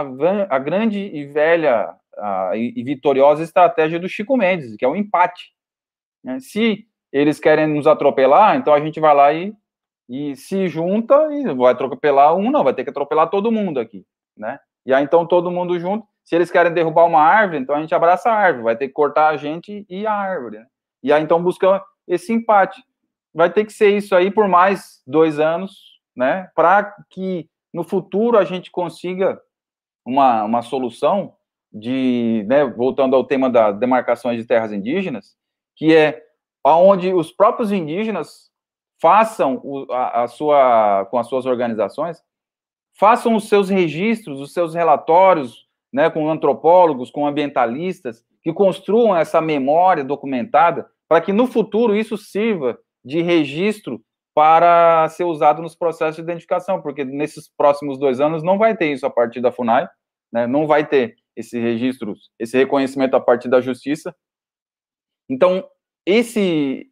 a grande e velha a, e vitoriosa estratégia do Chico Mendes, que é o empate. Né? Se eles querem nos atropelar, então a gente vai lá e, e se junta e vai atropelar um, não, vai ter que atropelar todo mundo aqui, né? E aí então todo mundo junto. Se eles querem derrubar uma árvore, então a gente abraça a árvore, vai ter que cortar a gente e a árvore. Né? E aí então busca esse empate. Vai ter que ser isso aí por mais dois anos, né? Para que no futuro a gente consiga uma, uma solução de, né, voltando ao tema das demarcações de terras indígenas, que é onde os próprios indígenas façam a, a sua, com as suas organizações, façam os seus registros, os seus relatórios, né, com antropólogos, com ambientalistas, que construam essa memória documentada, para que no futuro isso sirva de registro para ser usado nos processos de identificação, porque nesses próximos dois anos não vai ter isso a partir da FUNAI, né, não vai ter esse registro, esse reconhecimento a partir da justiça. Então, esse,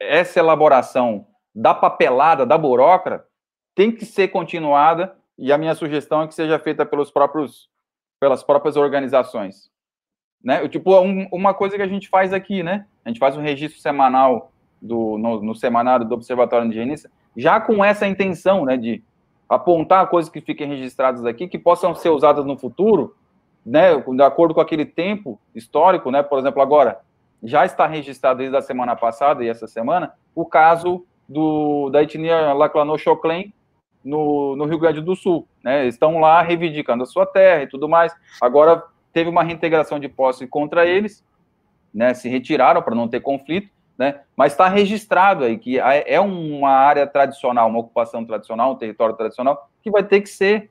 essa elaboração da papelada, da burocrata, tem que ser continuada, e a minha sugestão é que seja feita pelos próprios, pelas próprias organizações. Né? Tipo, um, uma coisa que a gente faz aqui, né? A gente faz um registro semanal do, no, no semanário do Observatório Indigenista, já com essa intenção, né, de apontar coisas que fiquem registradas aqui, que possam ser usadas no futuro, né, de acordo com aquele tempo histórico, né, por exemplo, agora, já está registrado desde a semana passada e essa semana o caso do, da etnia Laclano-Choclen no, no Rio Grande do Sul. Né? Estão lá reivindicando a sua terra e tudo mais. Agora teve uma reintegração de posse contra eles, né? se retiraram para não ter conflito, né? mas está registrado aí que é uma área tradicional, uma ocupação tradicional, um território tradicional, que vai ter que ser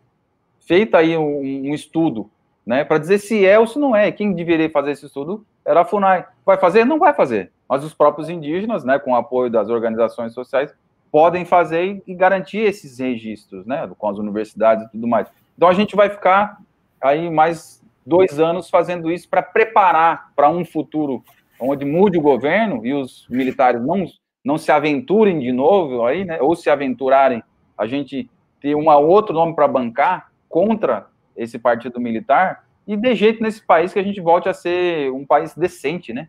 feita aí um, um estudo né, para dizer se é ou se não é. Quem deveria fazer esse estudo era a FUNAI. Vai fazer? Não vai fazer. Mas os próprios indígenas, né, com o apoio das organizações sociais, podem fazer e garantir esses registros, né, com as universidades e tudo mais. Então a gente vai ficar aí mais dois anos fazendo isso para preparar para um futuro onde mude o governo e os militares não, não se aventurem de novo aí, né, ou se aventurarem, a gente ter um outro nome para bancar contra esse partido militar e de jeito nesse país que a gente volte a ser um país decente, né?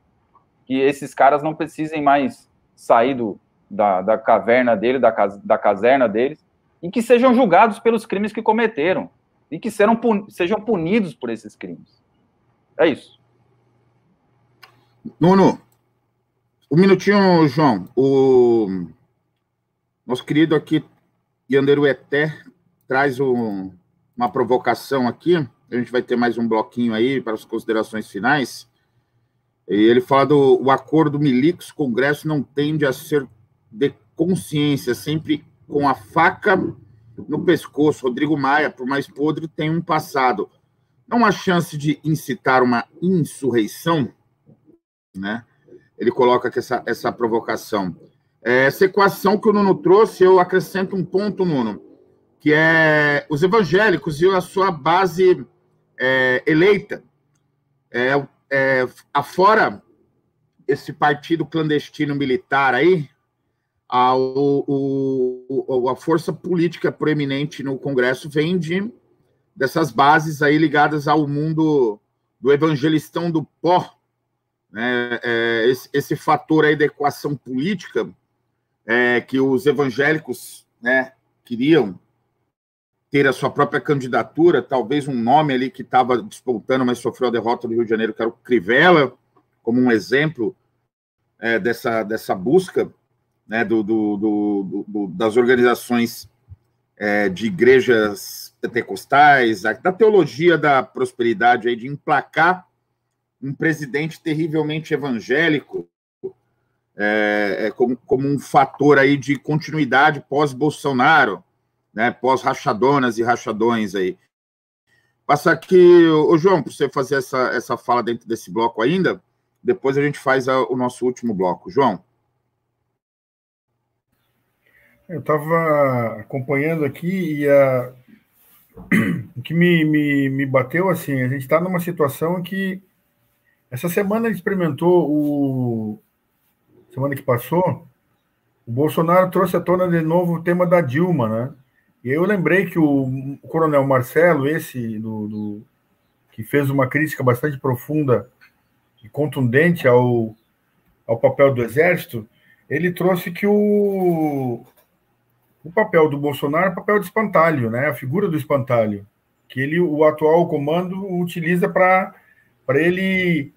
Que esses caras não precisem mais sair do, da, da caverna dele, da, da caserna deles, e que sejam julgados pelos crimes que cometeram e que serão, sejam punidos por esses crimes. É isso. Nuno, um minutinho, João. O nosso querido aqui, Yanderu Eté, traz um, uma provocação aqui. A gente vai ter mais um bloquinho aí para as considerações finais. E ele fala do o acordo Milicos-Congresso não tende a ser de consciência, sempre com a faca no pescoço. Rodrigo Maia, por mais podre, tem um passado. Não há chance de incitar uma insurreição, né? Ele coloca essa, essa provocação. É, essa equação que o Nuno trouxe, eu acrescento um ponto, Nuno que é os evangélicos e a sua base é, eleita. É, é, afora esse partido clandestino militar aí, a, o, a força política proeminente no Congresso vem de, dessas bases aí ligadas ao mundo do evangelistão do pó, né? É, esse, esse, fator aí da equação política é, que os evangélicos né, queriam ter a sua própria candidatura, talvez um nome ali que estava disputando, mas sofreu a derrota do Rio de Janeiro, que era o Crivella, como um exemplo é, dessa, dessa busca né, do, do, do, do das organizações é, de igrejas pentecostais, da teologia da prosperidade, aí, de emplacar um presidente terrivelmente evangélico é, é como, como, um fator aí de continuidade pós-Bolsonaro, né, pós-rachadonas e rachadões aí. Passar aqui, ô João, para você fazer essa, essa fala dentro desse bloco ainda, depois a gente faz a, o nosso último bloco. João. Eu estava acompanhando aqui e a... o que me, me, me bateu assim, a gente está numa situação que essa semana ele experimentou o semana que passou, o Bolsonaro trouxe à tona de novo o tema da Dilma, né? E aí eu lembrei que o, o coronel Marcelo, esse do, do, que fez uma crítica bastante profunda e contundente ao, ao papel do Exército, ele trouxe que o, o papel do Bolsonaro é o papel de espantalho, né? A figura do espantalho, que ele, o atual comando utiliza para ele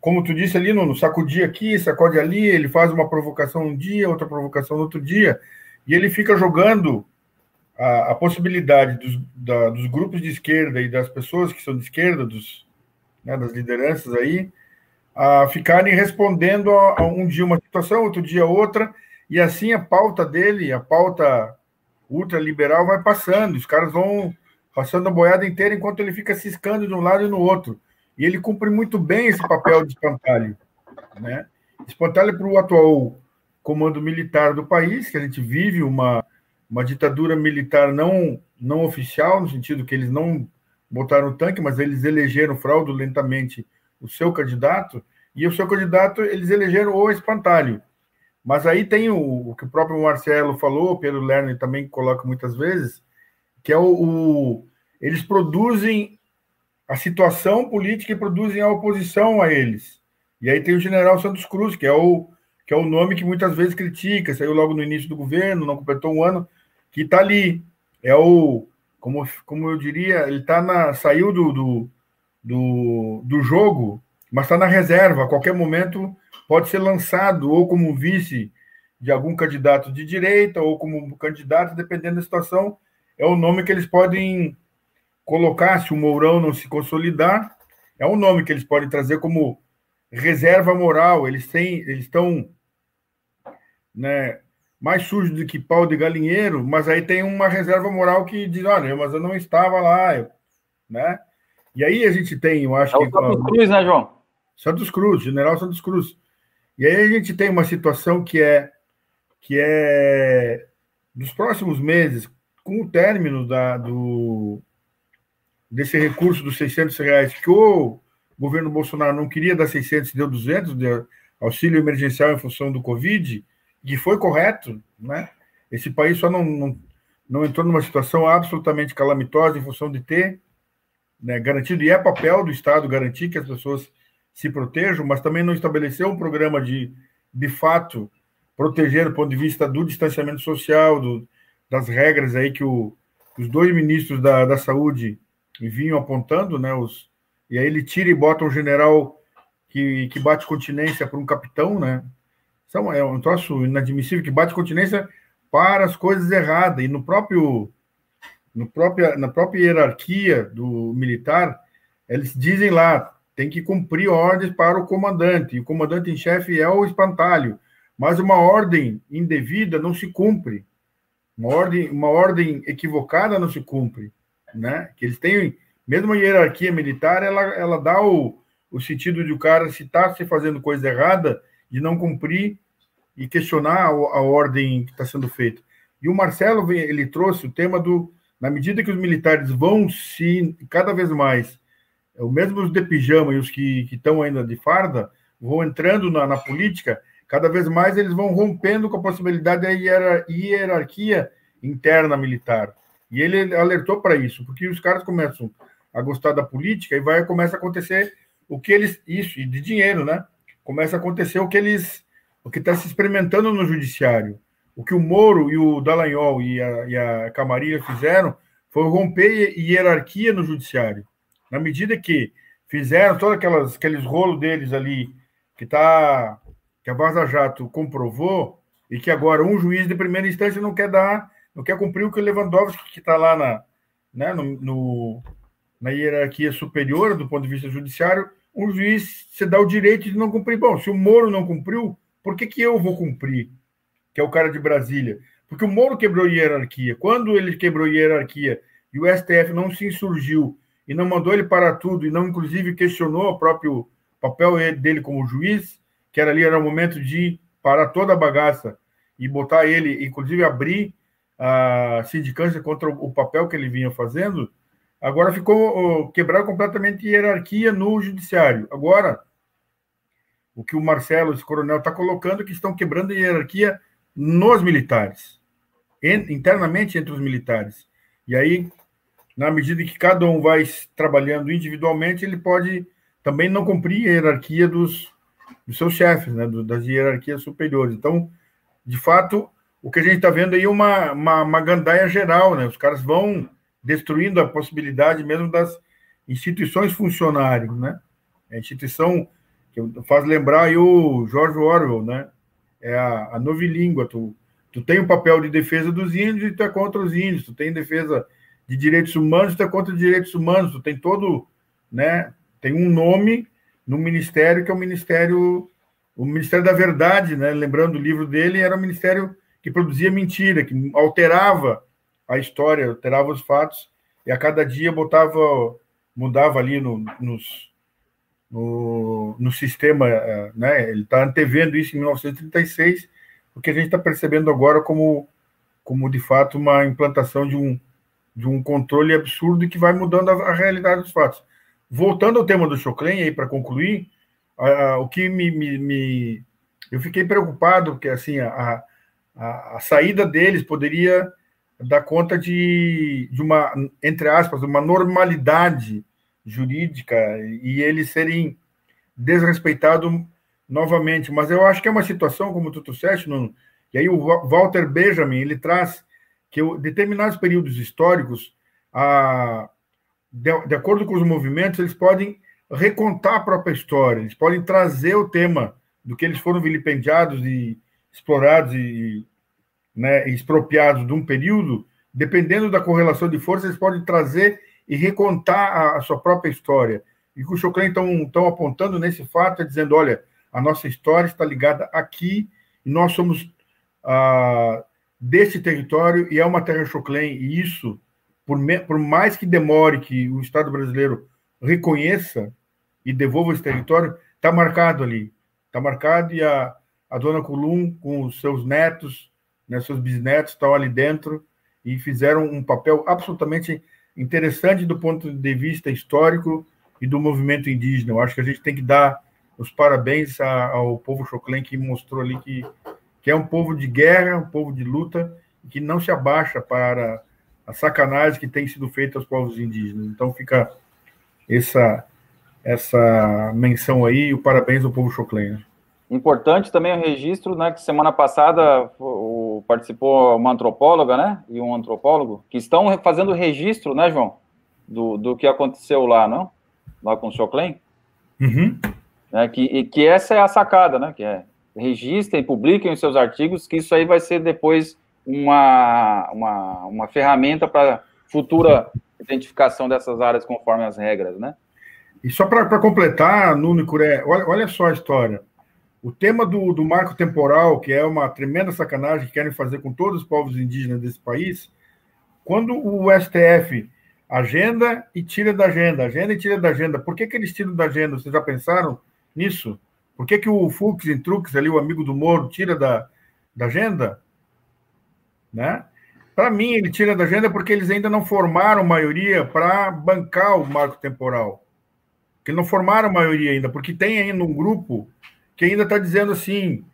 como tu disse ali, no, sacudir aqui, sacode ali, ele faz uma provocação um dia, outra provocação no outro dia, e ele fica jogando a, a possibilidade dos, da, dos grupos de esquerda e das pessoas que são de esquerda, dos, né, das lideranças aí, a ficarem respondendo a, a, um dia uma situação, outro dia outra, e assim a pauta dele, a pauta ultraliberal vai passando, os caras vão passando a boiada inteira enquanto ele fica ciscando de um lado e no outro. E ele cumpre muito bem esse papel de espantalho. Né? Espantalho para o atual comando militar do país, que a gente vive uma, uma ditadura militar não, não oficial, no sentido que eles não botaram tanque, mas eles elegeram fraudulentamente o seu candidato, e o seu candidato eles elegeram o espantalho. Mas aí tem o, o que o próprio Marcelo falou, Pedro Lerner também coloca muitas vezes, que é o, o eles produzem a situação política e produzem a oposição a eles. E aí tem o general Santos Cruz, que é o, que é o nome que muitas vezes critica, saiu logo no início do governo, não completou um ano, que está ali. É o, como, como eu diria, ele tá na, saiu do, do, do, do jogo, mas está na reserva. A qualquer momento pode ser lançado ou como vice de algum candidato de direita ou como candidato, dependendo da situação, é o nome que eles podem colocar, se o Mourão não se consolidar, é um nome que eles podem trazer como reserva moral. Eles têm, eles estão né, mais sujos do que pau de galinheiro, mas aí tem uma reserva moral que diz, olha, mas eu não estava lá, eu, né? E aí a gente tem, eu acho é que... Santos Cruz, né, João? Santos Cruz, General Santos Cruz. E aí a gente tem uma situação que é que é dos próximos meses, com o término da, do, desse recurso dos 600 reais que o governo Bolsonaro não queria dar 600, deu 200 de auxílio emergencial em função do Covid, que foi correto, né? Esse país só não, não, não entrou numa situação absolutamente calamitosa em função de ter né, garantido, e é papel do Estado garantir que as pessoas se protejam, mas também não estabeleceu um programa de, de fato, proteger do ponto de vista do distanciamento social, do, das regras aí que o, os dois ministros da, da Saúde vinham apontando, né? Os, e aí ele tira e bota um general que, que bate continência para um capitão, né? São, é um troço inadmissível que bate continência para as coisas erradas. E no próprio, no própria, na própria hierarquia do militar, eles dizem lá, tem que cumprir ordens para o comandante. O comandante em chefe é o espantalho. Mas uma ordem indevida não se cumpre. Uma ordem, uma ordem equivocada não se cumpre né? Que eles têm, mesmo a hierarquia militar, ela, ela dá o, o sentido de o cara, se está se fazendo coisa errada, de não cumprir e questionar a, a ordem que está sendo feita. E o Marcelo, ele trouxe o tema do, na medida que os militares vão se, cada vez mais, mesmo os de pijama e os que estão ainda de farda, vão entrando na, na política, cada vez mais eles vão rompendo com a possibilidade da hierarquia interna militar. E ele alertou para isso, porque os caras começam a gostar da política e vai começa a acontecer o que eles isso e de dinheiro, né? Começa a acontecer o que eles o que está se experimentando no judiciário. O que o Moro e o Dallagnol e a, e a fizeram foi romper hierarquia no judiciário. Na medida que fizeram todos aquelas, aqueles rolos deles ali, que, tá, que a Vaza Jato comprovou, e que agora um juiz de primeira instância não quer dar, não quer cumprir o que o Lewandowski, que está lá na, né, no, no, na hierarquia superior do ponto de vista judiciário, um juiz se dá o direito de não cumprir. Bom, se o Moro não cumpriu, por que, que eu vou cumprir? Que é o cara de Brasília. Porque o Moro quebrou hierarquia. Quando ele quebrou hierarquia e o STF não se insurgiu e não mandou ele parar tudo e não, inclusive, questionou o próprio papel dele como juiz, que era ali era o momento de parar toda a bagaça e botar ele, inclusive, abrir a sindicância contra o papel que ele vinha fazendo, agora ficou quebrar completamente a hierarquia no judiciário. Agora, o que o Marcelo, esse coronel, está colocando, é que estão quebrando a hierarquia nos militares, internamente entre os militares. E aí, na medida que cada um vai trabalhando individualmente, ele pode também não cumprir a hierarquia dos, dos seus chefes, né, das hierarquias superiores. Então, de fato, o que a gente está vendo aí é uma, uma, uma gandaia geral, né? Os caras vão destruindo a possibilidade mesmo das instituições funcionarem, né? A instituição que faz lembrar aí o George Orwell, né? É a, a novilíngua. Tu, tu tem o papel de defesa dos índios e tu é contra os índios. Tu tem defesa de direitos humanos, tu é contra os direitos humanos. Tu tem todo, né? Tem um nome no ministério que é o Ministério o Ministério da Verdade, né? Lembrando o livro dele, era o ministério que produzia mentira, que alterava a história, alterava os fatos e a cada dia botava, mudava ali no, nos, no, no sistema, eh, né? Ele está antevendo isso em 1936, o que a gente está percebendo agora como, como de fato uma implantação de um, de um controle absurdo que vai mudando a, a realidade dos fatos. Voltando ao tema do Choclen, aí para concluir, a, a, o que me, me, me, eu fiquei preocupado porque assim a, a, saída deles poderia dar conta de, de uma, entre aspas, uma normalidade jurídica e eles serem desrespeitados novamente. Mas eu acho que é uma situação, como tu trouxeste, Nuno, e aí o Walter Benjamin, ele traz que determinados períodos históricos, a, de, de acordo com os movimentos, eles podem recontar a própria história, eles podem trazer o tema do que eles foram vilipendiados e explorados e né, expropriados de um período, dependendo da correlação de forças, eles podem trazer e recontar a, a sua própria história. E o que o Choclen estão apontando nesse fato é dizendo: olha, a nossa história está ligada aqui, e nós somos ah, desse território, e é uma terra Choclen, e isso, por, me, por mais que demore que o Estado brasileiro reconheça e devolva esse território, está marcado ali. Está marcado e a, a dona Colum, com os seus netos, né, seus bisnetos, estão ali dentro e fizeram um papel absolutamente interessante do ponto de vista histórico e do movimento indígena. Eu acho que a gente tem que dar os parabéns ao povo Choclen, que mostrou ali que, que é um povo de guerra, um povo de luta, e que não se abaixa para a sacanagem que tem sido feita aos povos indígenas. Então fica essa, essa menção aí, o parabéns ao povo Choclen. Importante também o registro, né, que semana passada o, participou uma antropóloga, né, e um antropólogo, que estão fazendo registro, né, João, do, do que aconteceu lá, não? Lá com o Choclen. Uhum. É, que, que essa é a sacada, né, que é registrem, publiquem os seus artigos, que isso aí vai ser depois uma, uma, uma ferramenta para futura identificação dessas áreas conforme as regras, né? E só para completar, Nuno e Curé, olha, olha só a história. O tema do, do marco temporal, que é uma tremenda sacanagem que querem fazer com todos os povos indígenas desse país, quando o STF agenda e tira da agenda, agenda e tira da agenda, por que, que eles tiram da agenda? Vocês já pensaram nisso? Por que, que o Fux em Truques, ali, o amigo do Moro, tira da, da agenda? Né? Para mim, ele tira da agenda porque eles ainda não formaram maioria para bancar o marco temporal. Que não formaram maioria ainda, porque tem ainda um grupo que ainda está dizendo assim: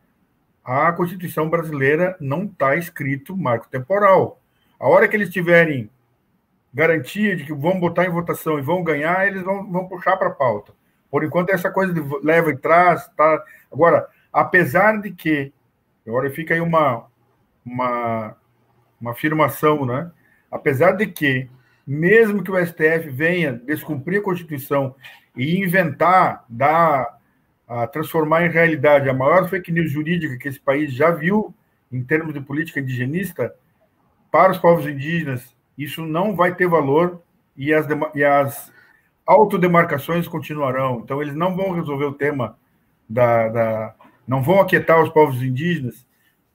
a Constituição brasileira não está escrito marco temporal. A hora que eles tiverem garantia de que vão botar em votação e vão ganhar, eles vão, vão puxar para a pauta. Por enquanto, essa coisa de leva e traz. Tá... Agora, apesar de que, agora fica aí uma, uma, uma afirmação, né? Apesar de que mesmo que o STF venha descumprir a Constituição e inventar, dar, a transformar em realidade a maior fake news jurídica que esse país já viu em termos de política indigenista para os povos indígenas, isso não vai ter valor e as, e as autodemarcações continuarão. Então, eles não vão resolver o tema da, da não vão aquietar os povos indígenas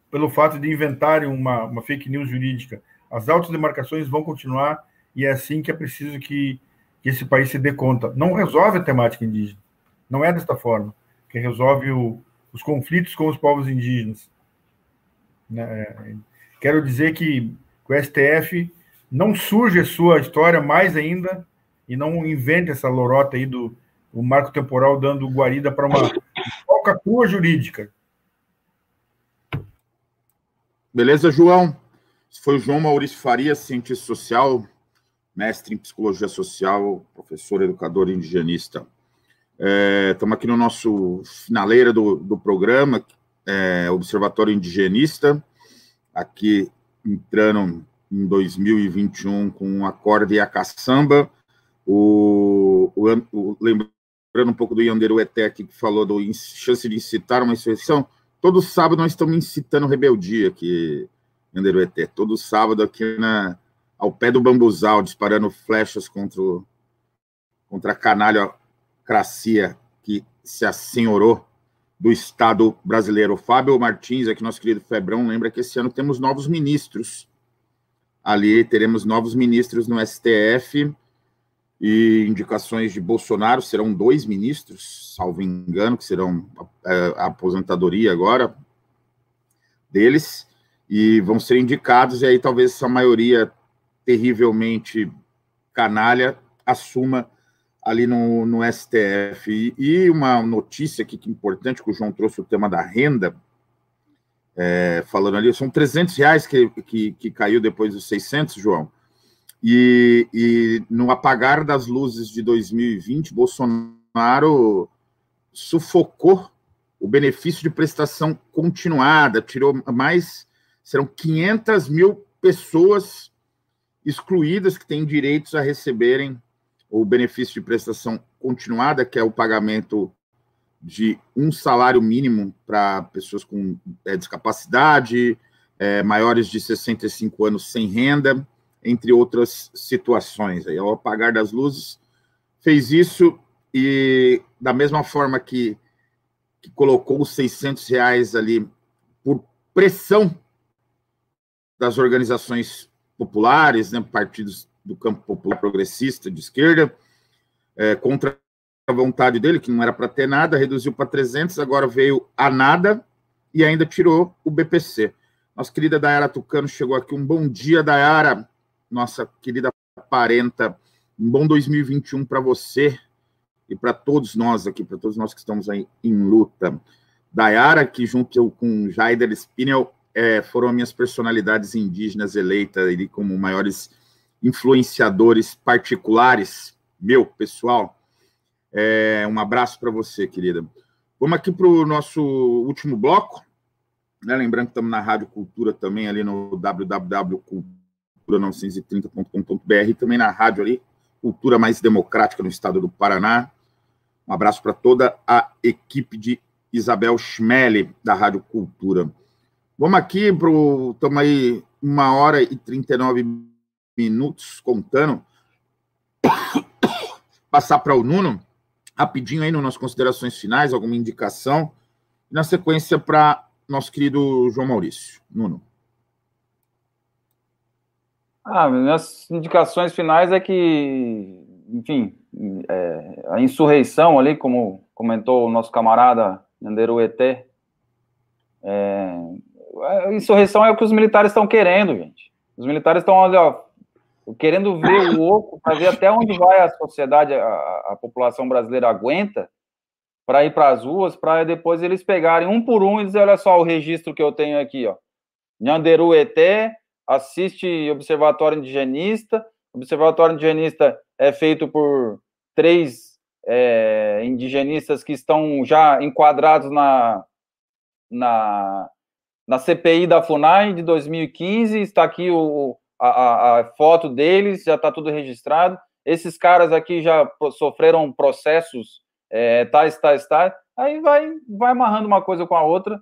pelo fato de inventarem uma, uma fake news jurídica. As autodemarcações vão continuar e é assim que é preciso que, que esse país se dê conta. Não resolve a temática indígena, não é desta forma que resolve o, os conflitos com os povos indígenas. Né? Quero dizer que o STF não surge a sua história mais ainda e não invente essa lorota aí do o marco temporal dando guarida para uma falcatrua jurídica. Beleza, João? foi o João Maurício Faria, cientista social, mestre em psicologia social, professor educador indigenista. Estamos é, aqui no nosso finaleira do, do programa, é, Observatório Indigenista, aqui entrando em 2021 com o acorde e a caçamba. O, o, o, lembrando um pouco do Yanderu Etec, que falou do chance de incitar uma insurreição, todo sábado nós estamos incitando rebeldia aqui, Yanderu Etec. Todo sábado aqui na, ao pé do bambuzal, disparando flechas contra, o, contra a que se assenhorou do Estado brasileiro. Fábio Martins, aqui nosso querido Febrão, lembra que esse ano temos novos ministros. Ali teremos novos ministros no STF e indicações de Bolsonaro serão dois ministros, salvo engano, que serão a, é, a aposentadoria agora deles, e vão ser indicados, e aí talvez essa maioria terrivelmente canalha assuma ali no, no STF. E, uma notícia aqui que é importante, que o João trouxe o tema da renda, é, falando ali, são 300 reais que, que, que, caiu depois dos 600, João. E, e no apagar das luzes de 2020, Bolsonaro sufocou o benefício de prestação continuada, tirou mais, serão 500 mil pessoas excluídas que têm direitos a receberem o benefício de prestação continuada, que é o pagamento de um salário mínimo para pessoas com é, discapacidade, é, maiores de 65 anos sem renda, entre outras situações. Aí, ao apagar das luzes, fez isso e, da mesma forma que, que colocou os 600 reais ali por pressão das organizações populares, né, partidos do campo popular progressista de esquerda, é, contra a vontade dele, que não era para ter nada, reduziu para 300, agora veio a nada e ainda tirou o BPC. Nossa querida Dayara Tucano chegou aqui. Um bom dia, Dayara, nossa querida parenta. Um bom 2021 para você e para todos nós aqui, para todos nós que estamos aí em luta. Dayara, que junto com Jaider Spinel é, foram minhas personalidades indígenas eleitas ali como maiores influenciadores particulares, meu, pessoal. É, um abraço para você, querida. Vamos aqui para o nosso último bloco. Né? Lembrando que estamos na Rádio Cultura também, ali no www.cultura930.com.br, também na rádio ali, Cultura Mais Democrática no estado do Paraná. Um abraço para toda a equipe de Isabel Schmelli, da Rádio Cultura. Vamos aqui para o. Estamos aí uma hora e 39 minutos contando. Passar para o Nuno, rapidinho aí nas considerações finais, alguma indicação. E na sequência para nosso querido João Maurício. Nuno. Ah, minhas indicações finais é que, enfim, é, a insurreição ali, como comentou o nosso camarada Nanderu ET, é, a insurreição é o que os militares estão querendo, gente. Os militares estão querendo ver o oco para ver até onde vai a sociedade, a, a população brasileira aguenta para ir para as ruas, para depois eles pegarem um por um e dizer, olha só o registro que eu tenho aqui, ó. Nhanderu ET, assiste Observatório Indigenista, Observatório Indigenista é feito por três é, indigenistas que estão já enquadrados na, na, na CPI da FUNAI de 2015, está aqui o, a, a, foto deles, já está tudo registrado. Esses caras aqui já sofreram processos é, tais, tais, tais. Aí vai, vai amarrando uma coisa com a outra.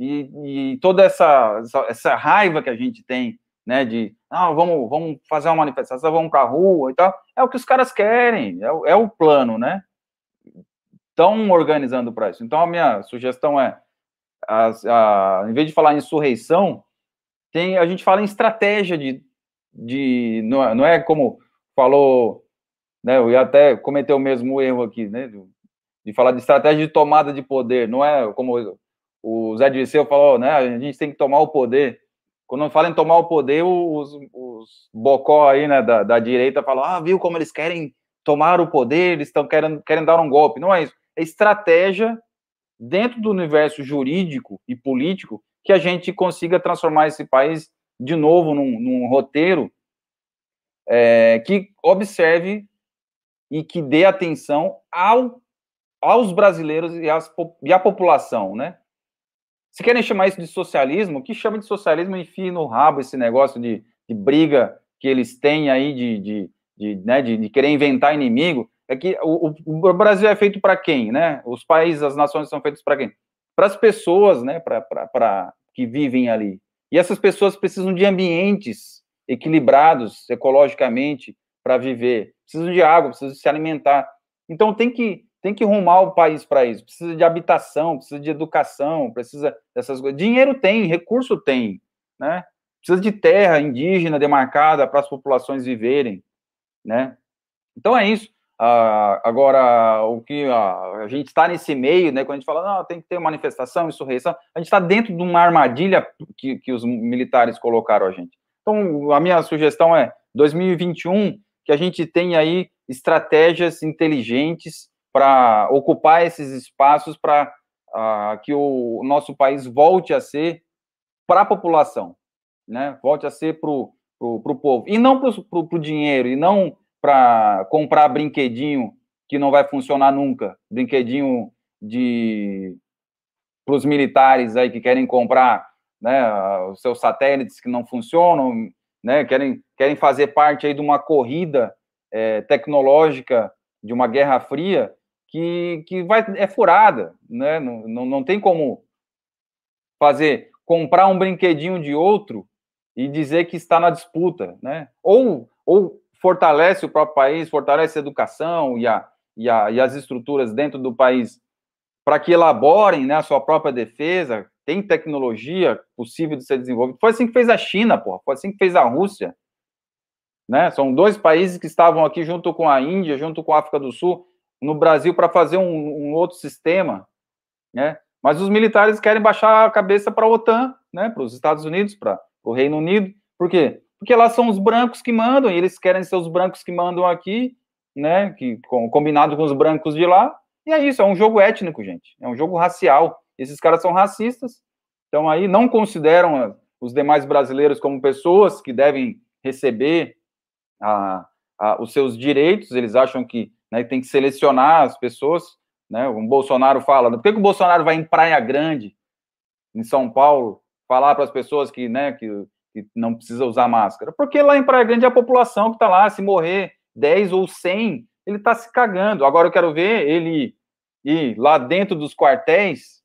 E, e toda essa, essa, essa, raiva que a gente tem, né, de ah, vamos, vamos fazer uma manifestação, vamos para a rua e tal, é o que os caras querem, é, é o plano, né? Estão organizando para isso. Então, a minha sugestão é, a, a, em vez de falar em insurreição, tem, a gente fala em estratégia de, de não, é, não é como falou, né, eu ia até cometer o mesmo erro aqui, né, de, de falar de estratégia de tomada de poder, não é como o Zé Dirceu falou, né, a gente tem que tomar o poder. Quando fala em tomar o poder, os, os bocó aí, né, da, da direita falam, ah, viu como eles querem tomar o poder, eles estão querendo, querem dar um golpe. Não é isso. É estratégia dentro do universo jurídico e político que a gente consiga transformar esse país de novo num, num roteiro é, que observe e que dê atenção ao, aos brasileiros e, e à população, né? Se querem chamar isso de socialismo, que chama de socialismo enfim no rabo esse negócio de, de briga que eles têm aí de, de, de, né, de, de querer inventar inimigo. É que o, o Brasil é feito para quem, né? Os países, as nações são feitos para quem? Para as pessoas, né? Para que vivem ali. E essas pessoas precisam de ambientes equilibrados ecologicamente para viver. Precisam de água, precisam se alimentar. Então tem que tem que rumar o país para isso. Precisa de habitação, precisa de educação, precisa dessas coisas. Dinheiro tem, recurso tem, né? Precisa de terra indígena demarcada para as populações viverem, né? Então é isso. Ah, agora, o que ah, a gente está nesse meio, né? Quando a gente fala, não, tem que ter manifestação, insurreição, a gente está dentro de uma armadilha que, que os militares colocaram a gente. Então, a minha sugestão é 2021 que a gente tenha aí estratégias inteligentes para ocupar esses espaços para uh, que o nosso país volte a ser para a população, né? Volte a ser para o povo. E não para o dinheiro, e não para comprar brinquedinho que não vai funcionar nunca. Brinquedinho de para os militares aí que querem comprar né, os seus satélites que não funcionam, né, querem, querem fazer parte aí de uma corrida é, tecnológica de uma guerra fria que, que vai, é furada, né? Não, não, não tem como fazer, comprar um brinquedinho de outro e dizer que está na disputa, né? Ou, ou fortalece o próprio país, fortalece a educação e, a, e, a, e as estruturas dentro do país para que elaborem né, a sua própria defesa, tem tecnologia possível de ser desenvolvida. Foi assim que fez a China, porra. foi assim que fez a Rússia. Né? São dois países que estavam aqui junto com a Índia, junto com a África do Sul, no Brasil para fazer um, um, outro sistema, né? Mas os militares querem baixar a cabeça para a OTAN, né? Para os Estados Unidos, para o Reino Unido. Por quê? Porque lá são os brancos que mandam, e eles querem ser os brancos que mandam aqui, né? Que com, combinado com os brancos de lá. E é isso, é um jogo étnico, gente. É um jogo racial. Esses caras são racistas. Então aí não consideram os demais brasileiros como pessoas que devem receber a, a, os seus direitos. Eles acham que né, tem que selecionar as pessoas, né, o Bolsonaro fala, por que, que o Bolsonaro vai em Praia Grande, em São Paulo, falar para as pessoas que, né, que, que não precisa usar máscara? Porque lá em Praia Grande é a população que está lá, se morrer 10 ou 100, ele está se cagando. Agora eu quero ver ele ir lá dentro dos quartéis,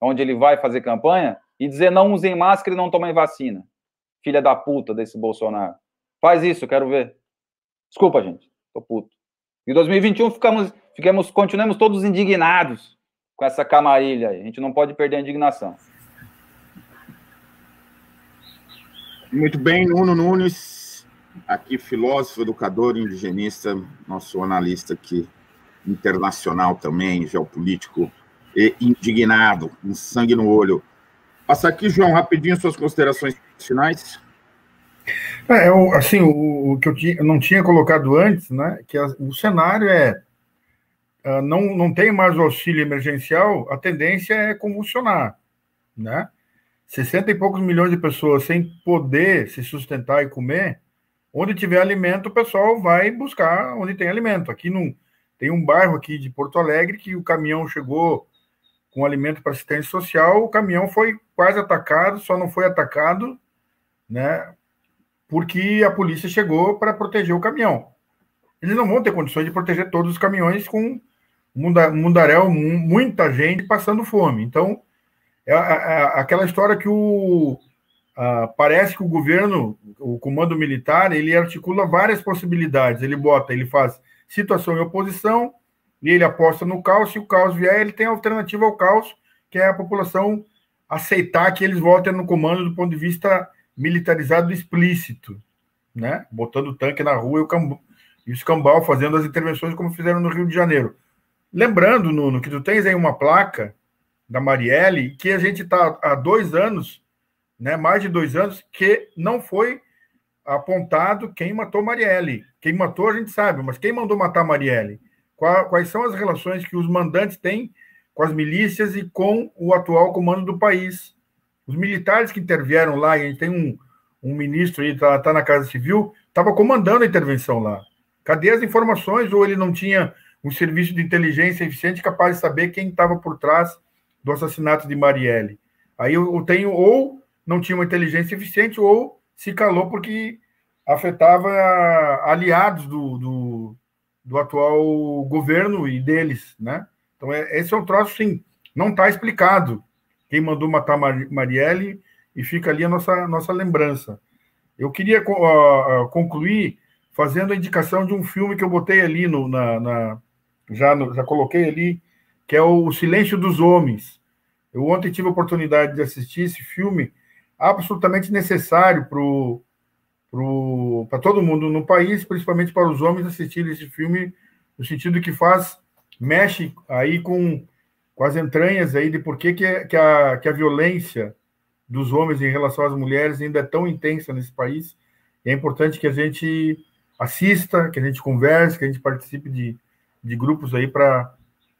onde ele vai fazer campanha, e dizer não usem máscara e não tomem vacina. Filha da puta desse Bolsonaro. Faz isso, eu quero ver. Desculpa, gente. Tô puto. Em 2021 ficamos, ficamos, continuamos todos indignados com essa camarilha. A gente não pode perder a indignação. Muito bem, Nuno Nunes, aqui filósofo, educador, indigenista, nosso analista aqui internacional também, geopolítico e indignado, com sangue no olho. Passa aqui, João, rapidinho suas considerações finais. É, eu, assim, o, o que eu, eu, não tinha colocado antes, né, que a, o cenário é, uh, não, não tem mais o auxílio emergencial, a tendência é convulsionar, né? 60 e poucos milhões de pessoas sem poder se sustentar e comer, onde tiver alimento, o pessoal vai buscar onde tem alimento. Aqui não tem um bairro aqui de Porto Alegre que o caminhão chegou com alimento para assistência social, o caminhão foi quase atacado, só não foi atacado, né, porque a polícia chegou para proteger o caminhão. Eles não vão ter condições de proteger todos os caminhões com mundaréu, muita gente passando fome. Então, é, aquela história que o parece que o governo, o comando militar, ele articula várias possibilidades. Ele bota, ele faz situação em oposição e ele aposta no caos. Se o caos vier, ele tem alternativa ao caos, que é a população aceitar que eles voltem no comando do ponto de vista militarizado explícito, né? Botando tanque na rua e o, cambu, e o escambau fazendo as intervenções como fizeram no Rio de Janeiro. Lembrando, Nuno, que tu tens aí uma placa da Marielle que a gente está há dois anos, né, mais de dois anos, que não foi apontado quem matou Marielle. Quem matou a gente sabe, mas quem mandou matar Marielle? Quais são as relações que os mandantes têm com as milícias e com o atual comando do país? Os militares que intervieram lá, e a gente tem um, um ministro aí, está tá na Casa Civil, estava comandando a intervenção lá. Cadê as informações? Ou ele não tinha um serviço de inteligência eficiente capaz de saber quem estava por trás do assassinato de Marielle? Aí eu tenho, ou não tinha uma inteligência eficiente, ou se calou porque afetava aliados do, do, do atual governo e deles, né? Então, é, esse é um troço, sim, não está explicado quem mandou matar Marielle e fica ali a nossa, nossa lembrança. Eu queria uh, concluir fazendo a indicação de um filme que eu botei ali no, na, na já, no, já coloquei ali, que é o Silêncio dos Homens. Eu ontem tive a oportunidade de assistir esse filme, absolutamente necessário para pro, todo mundo no país, principalmente para os homens assistirem esse filme, no sentido que faz, mexe aí com com as entranhas aí de por que, que, a, que a violência dos homens em relação às mulheres ainda é tão intensa nesse país. E é importante que a gente assista, que a gente converse, que a gente participe de, de grupos aí para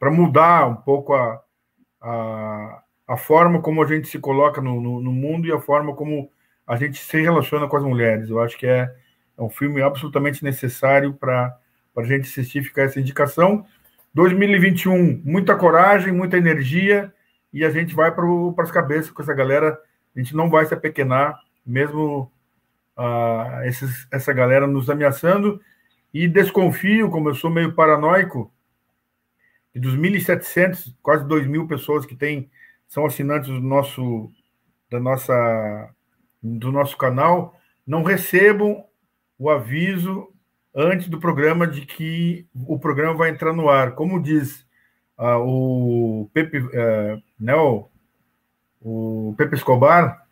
mudar um pouco a, a, a forma como a gente se coloca no, no, no, mundo e a forma como a gente se relaciona com as mulheres. Eu acho que é, é um filme absolutamente necessário para a gente assistir, ficar essa indicação. 2021, muita coragem, muita energia e a gente vai para as cabeças com essa galera. A gente não vai se apequenar, mesmo uh, esses, essa galera nos ameaçando. E desconfio, como eu sou meio paranoico, que dos 1.700, quase 2.000 pessoas que tem, são assinantes do nosso, da nossa, do nosso canal, não recebam o aviso antes do programa de que o programa vai entrar no ar. Como diz uh, o Pepe, uh, né, o, o Pepe Escobar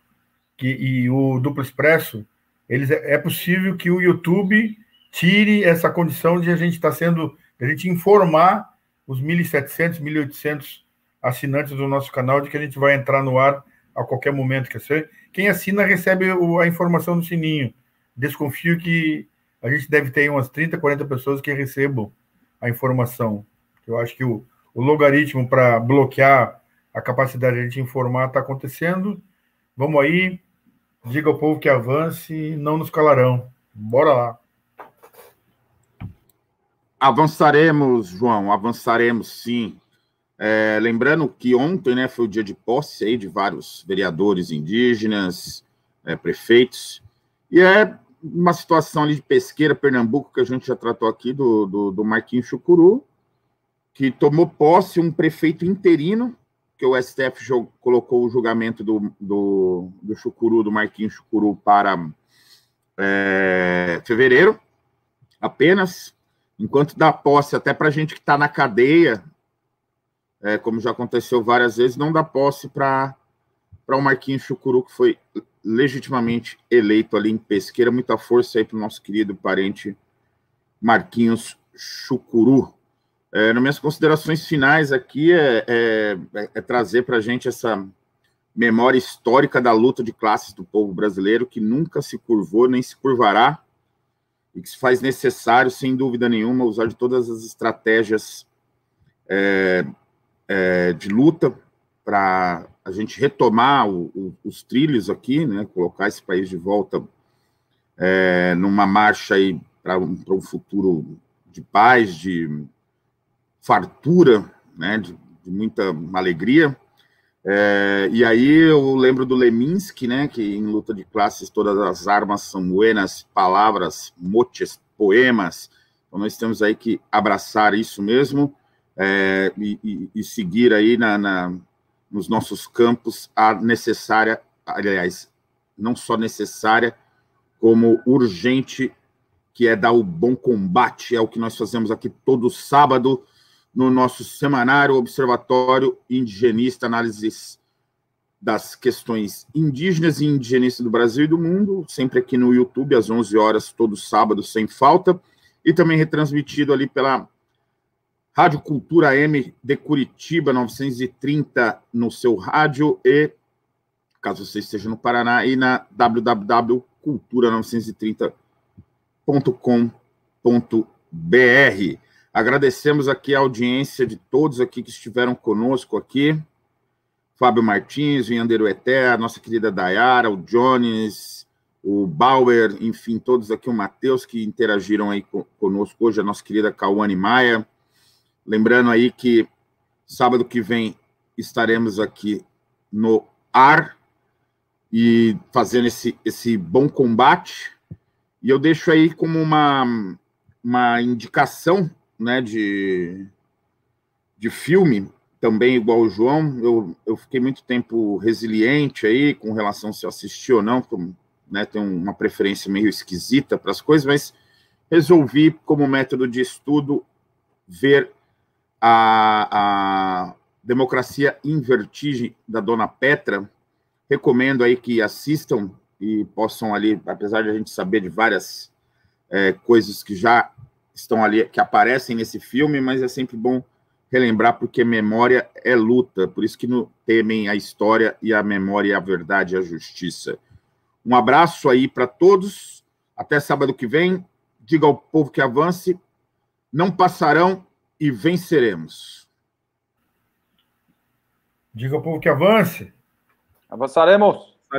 que, e o Duplo Expresso, eles, é, é possível que o YouTube tire essa condição de a gente estar tá sendo, a gente informar os 1.700, 1.800 assinantes do nosso canal de que a gente vai entrar no ar a qualquer momento. Quem assina recebe a informação no sininho. Desconfio que a gente deve ter umas 30, 40 pessoas que recebam a informação. Eu acho que o, o logaritmo para bloquear a capacidade de informar está acontecendo. Vamos aí, diga ao povo que avance, não nos calarão. Bora lá. Avançaremos, João, avançaremos sim. É, lembrando que ontem né, foi o dia de posse aí de vários vereadores indígenas, é, prefeitos, e é uma situação ali de pesqueira, Pernambuco, que a gente já tratou aqui, do, do, do Marquinhos Chucuru, que tomou posse um prefeito interino, que o STF colocou o julgamento do, do, do Chucuru, do Marquinhos Chucuru, para é, fevereiro, apenas, enquanto dá posse até para gente que está na cadeia, é, como já aconteceu várias vezes, não dá posse para o Marquinhos Chucuru, que foi legitimamente eleito ali em Pesqueira. Muita força aí para o nosso querido parente Marquinhos Chucuru. É, nas minhas considerações finais aqui é, é, é trazer para a gente essa memória histórica da luta de classes do povo brasileiro, que nunca se curvou nem se curvará, e que se faz necessário, sem dúvida nenhuma, usar de todas as estratégias é, é, de luta para a gente retomar o, o, os trilhos aqui, né, colocar esse país de volta é, numa marcha aí para um, um, futuro de paz, de fartura, né, de, de muita alegria. É, e aí eu lembro do Leminski, né, que em luta de classes todas as armas são buenas, palavras, motes, poemas. Então nós temos aí que abraçar isso mesmo é, e, e, e, seguir aí na, na, nos nossos campos a necessária, aliás, não só necessária, como urgente, que é dar o bom combate, é o que nós fazemos aqui todo sábado, no nosso semanário Observatório Indigenista, análises das questões indígenas e indigenistas do Brasil e do mundo, sempre aqui no YouTube, às 11 horas, todo sábado, sem falta, e também retransmitido ali pela Rádio Cultura M de Curitiba, 930 no seu rádio, e, caso você esteja no Paraná, e na www.cultura930.com.br. Agradecemos aqui a audiência de todos aqui que estiveram conosco aqui. Fábio Martins, Vinhandeiro Eté, a nossa querida Dayara, o Jones, o Bauer, enfim, todos aqui, o Matheus, que interagiram aí conosco hoje, a nossa querida Cauane Maia. Lembrando aí que sábado que vem estaremos aqui no ar e fazendo esse, esse bom combate. E eu deixo aí como uma, uma indicação né, de, de filme, também igual o João, eu, eu fiquei muito tempo resiliente aí com relação se eu assisti ou não, como, né, tenho uma preferência meio esquisita para as coisas, mas resolvi, como método de estudo, ver a, a Democracia em Vertigem, da Dona Petra. Recomendo aí que assistam e possam ali, apesar de a gente saber de várias é, coisas que já estão ali, que aparecem nesse filme, mas é sempre bom relembrar porque memória é luta, por isso que no, temem a história e a memória, a verdade e a justiça. Um abraço aí para todos, até sábado que vem. Diga ao povo que avance, não passarão e venceremos. Diga ao povo que avance. Avançaremos.